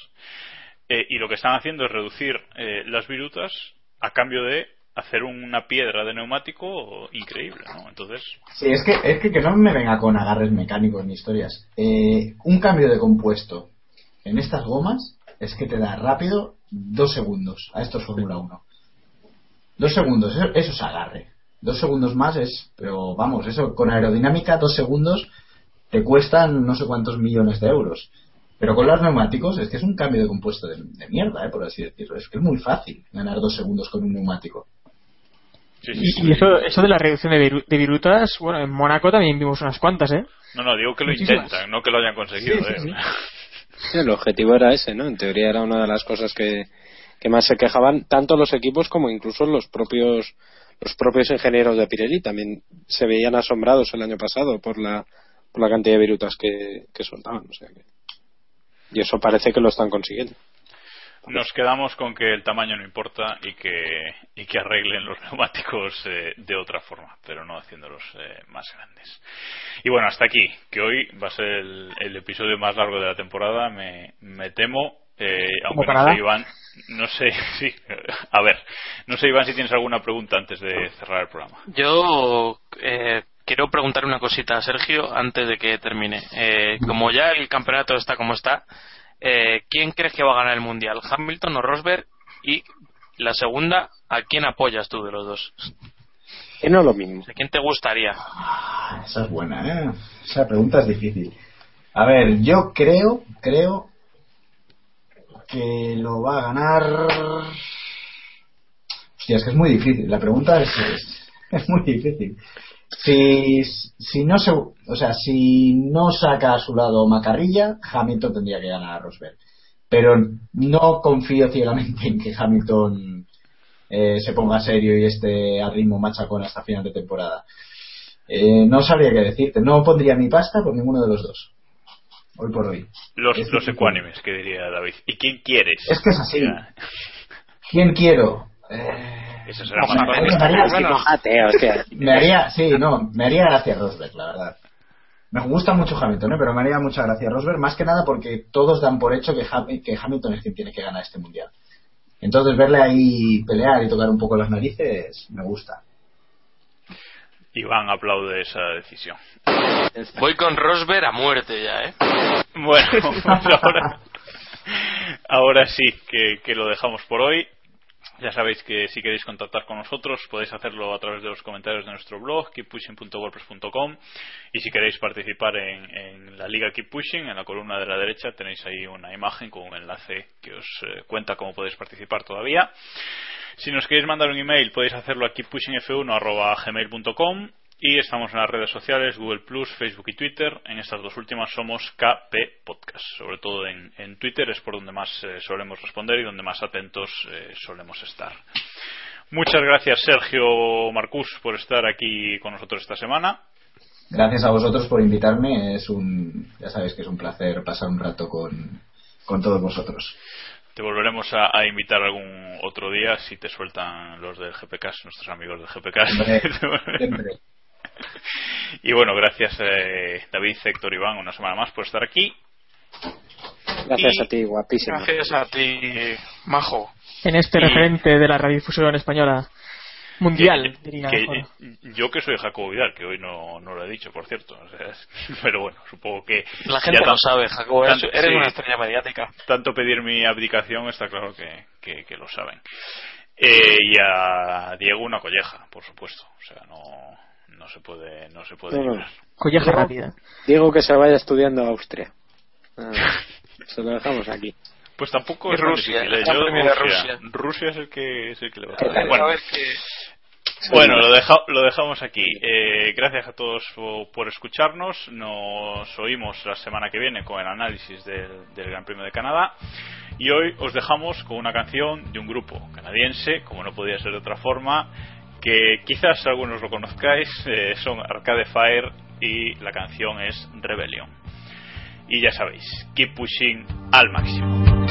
Eh, y lo que están haciendo es reducir eh, las virutas a cambio de hacer una piedra de neumático increíble, ¿no? Entonces, Sí, es que, es que, que no me venga con agarres mecánicos ni historias. Eh, un cambio de compuesto en estas gomas es que te da rápido dos segundos a estos Fórmula 1. Dos segundos, eso, eso es agarre. Dos segundos más es, pero vamos, eso con aerodinámica, dos segundos te cuestan no sé cuántos millones de euros. Pero con los neumáticos es que es un cambio de compuesto de, de mierda, eh, por así decirlo. Es que es muy fácil ganar dos segundos con un neumático. Y, y eso, eso de la reducción de, viru- de virutas, bueno, en Mónaco también vimos unas cuantas, ¿eh? no, no, digo que lo Muchísimas. intentan, no que lo hayan conseguido. Sí, sí, ¿eh? sí. Sí, el objetivo era ese, ¿no? En teoría era una de las cosas que, que más se quejaban tanto los equipos como incluso los propios los propios ingenieros de Pirelli también se veían asombrados el año pasado por la por la cantidad de virutas que, que soltaban, o sea que y eso parece que lo están consiguiendo. Nos quedamos con que el tamaño no importa y que, y que arreglen los neumáticos eh, de otra forma, pero no haciéndolos eh, más grandes. Y bueno, hasta aquí, que hoy va a ser el, el episodio más largo de la temporada, me, me temo, eh, aunque no sé, Iván, no sé, sí, a ver, no sé, Iván, si tienes alguna pregunta antes de cerrar el programa. Yo eh, quiero preguntar una cosita a Sergio antes de que termine. Eh, como ya el campeonato está como está, eh, ¿quién crees que va a ganar el mundial? ¿Hamilton o Rosberg? Y la segunda, ¿a quién apoyas tú de los dos? Que no es lo mismo. ¿A quién te gustaría? Ah, Esa es buena, ¿eh? Esa pregunta es difícil. A ver, yo creo, creo que lo va a ganar. Hostia, es que es muy difícil. La pregunta es, es, es muy difícil. Si, si no se, o sea, si no saca a su lado Macarrilla, Hamilton tendría que ganar a Rosberg. Pero no confío ciegamente en que Hamilton eh, se ponga serio y esté a ritmo machacón hasta final de temporada. Eh, no sabría qué decirte. No pondría mi pasta por ninguno de los dos. Hoy por hoy. Los, Es los difícil. ecuánimes, que diría David. ¿Y quién quieres? Es que es así. ¿Quién quiero? Eh, Eso será más me, haría, Sí, mojate, hostia. me haría- sí, no, me haría gracia Rosberg, la verdad. Me gusta mucho Hamilton, ¿eh? pero me haría mucha gracia Rosberg, más que nada porque todos dan por hecho que, Ham- que Hamilton es quien tiene que ganar este mundial. Entonces verle ahí pelear y tocar un poco las narices me gusta. Iván aplaude esa decisión. Voy con Rosberg a muerte ya, ¿eh? Bueno, pues ahora, ahora sí que, que lo dejamos por hoy. Ya sabéis que si queréis contactar con nosotros podéis hacerlo a través de los comentarios de nuestro blog keeppushing.wordpress.com y si queréis participar en, la liga Keep Pushing en la columna de la derecha tenéis ahí una imagen con un enlace que os eh, cuenta cómo podéis participar todavía. Si nos queréis mandar un email podéis hacerlo a keeppushingf1@gmail.com y estamos en las redes sociales, Google Plus, Facebook y Twitter. En estas dos últimas somos KP Podcast. Sobre todo en, en Twitter es por donde más eh, solemos responder y donde más atentos eh, solemos estar. Muchas gracias Sergio Marcus por estar aquí con nosotros esta semana. Gracias a vosotros por invitarme. Es un, ya sabéis que es un placer pasar un rato con, con todos vosotros. Te volveremos a, a, invitar algún otro día si te sueltan los del GPCast, nuestros amigos del. Siempre, siempre. Y bueno, gracias eh, David, Héctor, Iván, una semana más por estar aquí. Gracias Y- a ti, guapísimo. Gracias a ti, Majo. En este Y- referente de la radiodifusión española mundial, Que- diría que- mejor. yo que soy Jacobo Vidal, que hoy no, no lo he dicho, por cierto. o sea, es- pero bueno, supongo que. La gente ya lo sabe, Jacobo. Eres, tanto- eres sí, una estrella mediática. Tanto pedir mi abdicación está claro que, que- que lo saben. Eh, y a Diego una colleja, por supuesto. O sea, no, no se puede, no se puede No, no. librar. Colleja Diego- rápida. Diego que se vaya estudiando a Austria. Más. se lo dejamos aquí. Pues tampoco es Rusia, ¿eh? Yo, Rusia. Rusia. Rusia es el que, es el que le va a. Bueno, A ver que- Bueno, lo, deja- lo dejamos aquí. Eh, gracias a todos po- por escucharnos. Nos oímos la semana que viene con el análisis del, del Gran Premio de Canadá. Y hoy os dejamos con una canción de un grupo canadiense, como no podía ser de otra forma, que quizás algunos lo conozcáis. eh, son Arcade Fire y la canción es Rebellion. Y ya sabéis, keep pushing al máximo.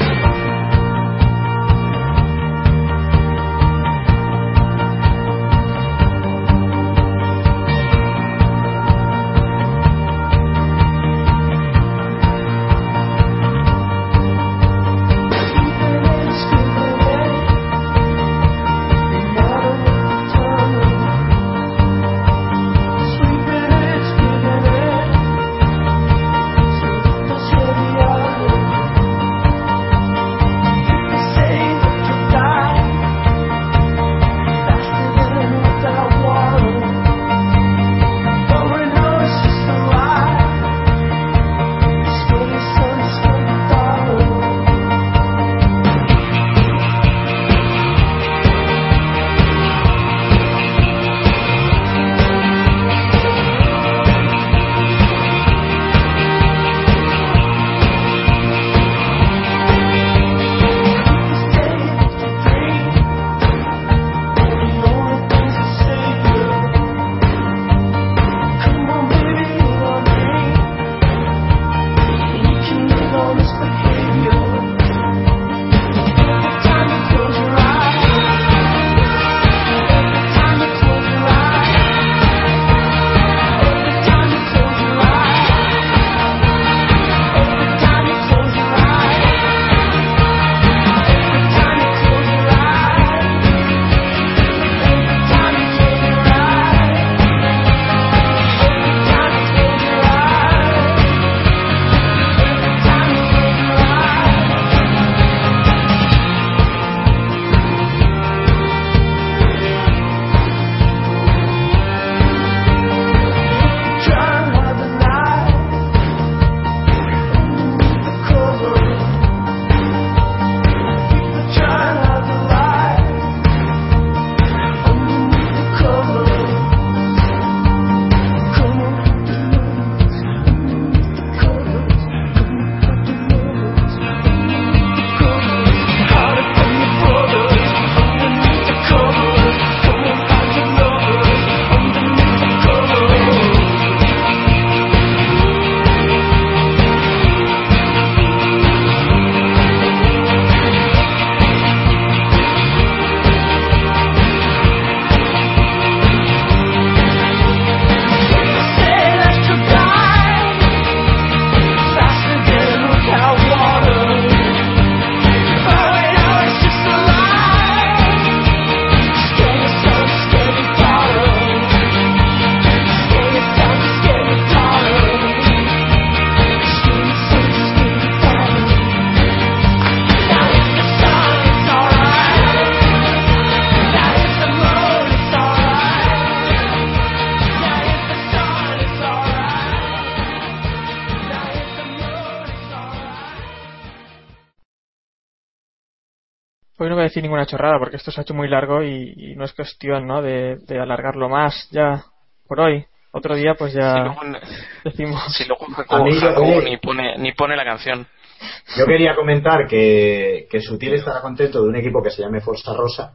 Ninguna chorrada porque esto se ha hecho muy largo y, y no es cuestión ¿no? de, de alargarlo más ya por hoy. Otro día pues ya Si luego, decimos. si luego oye. ni pone, ni pone la canción. Yo quería comentar que, que Sutil estará contento de un equipo que se llame Forza Rosa,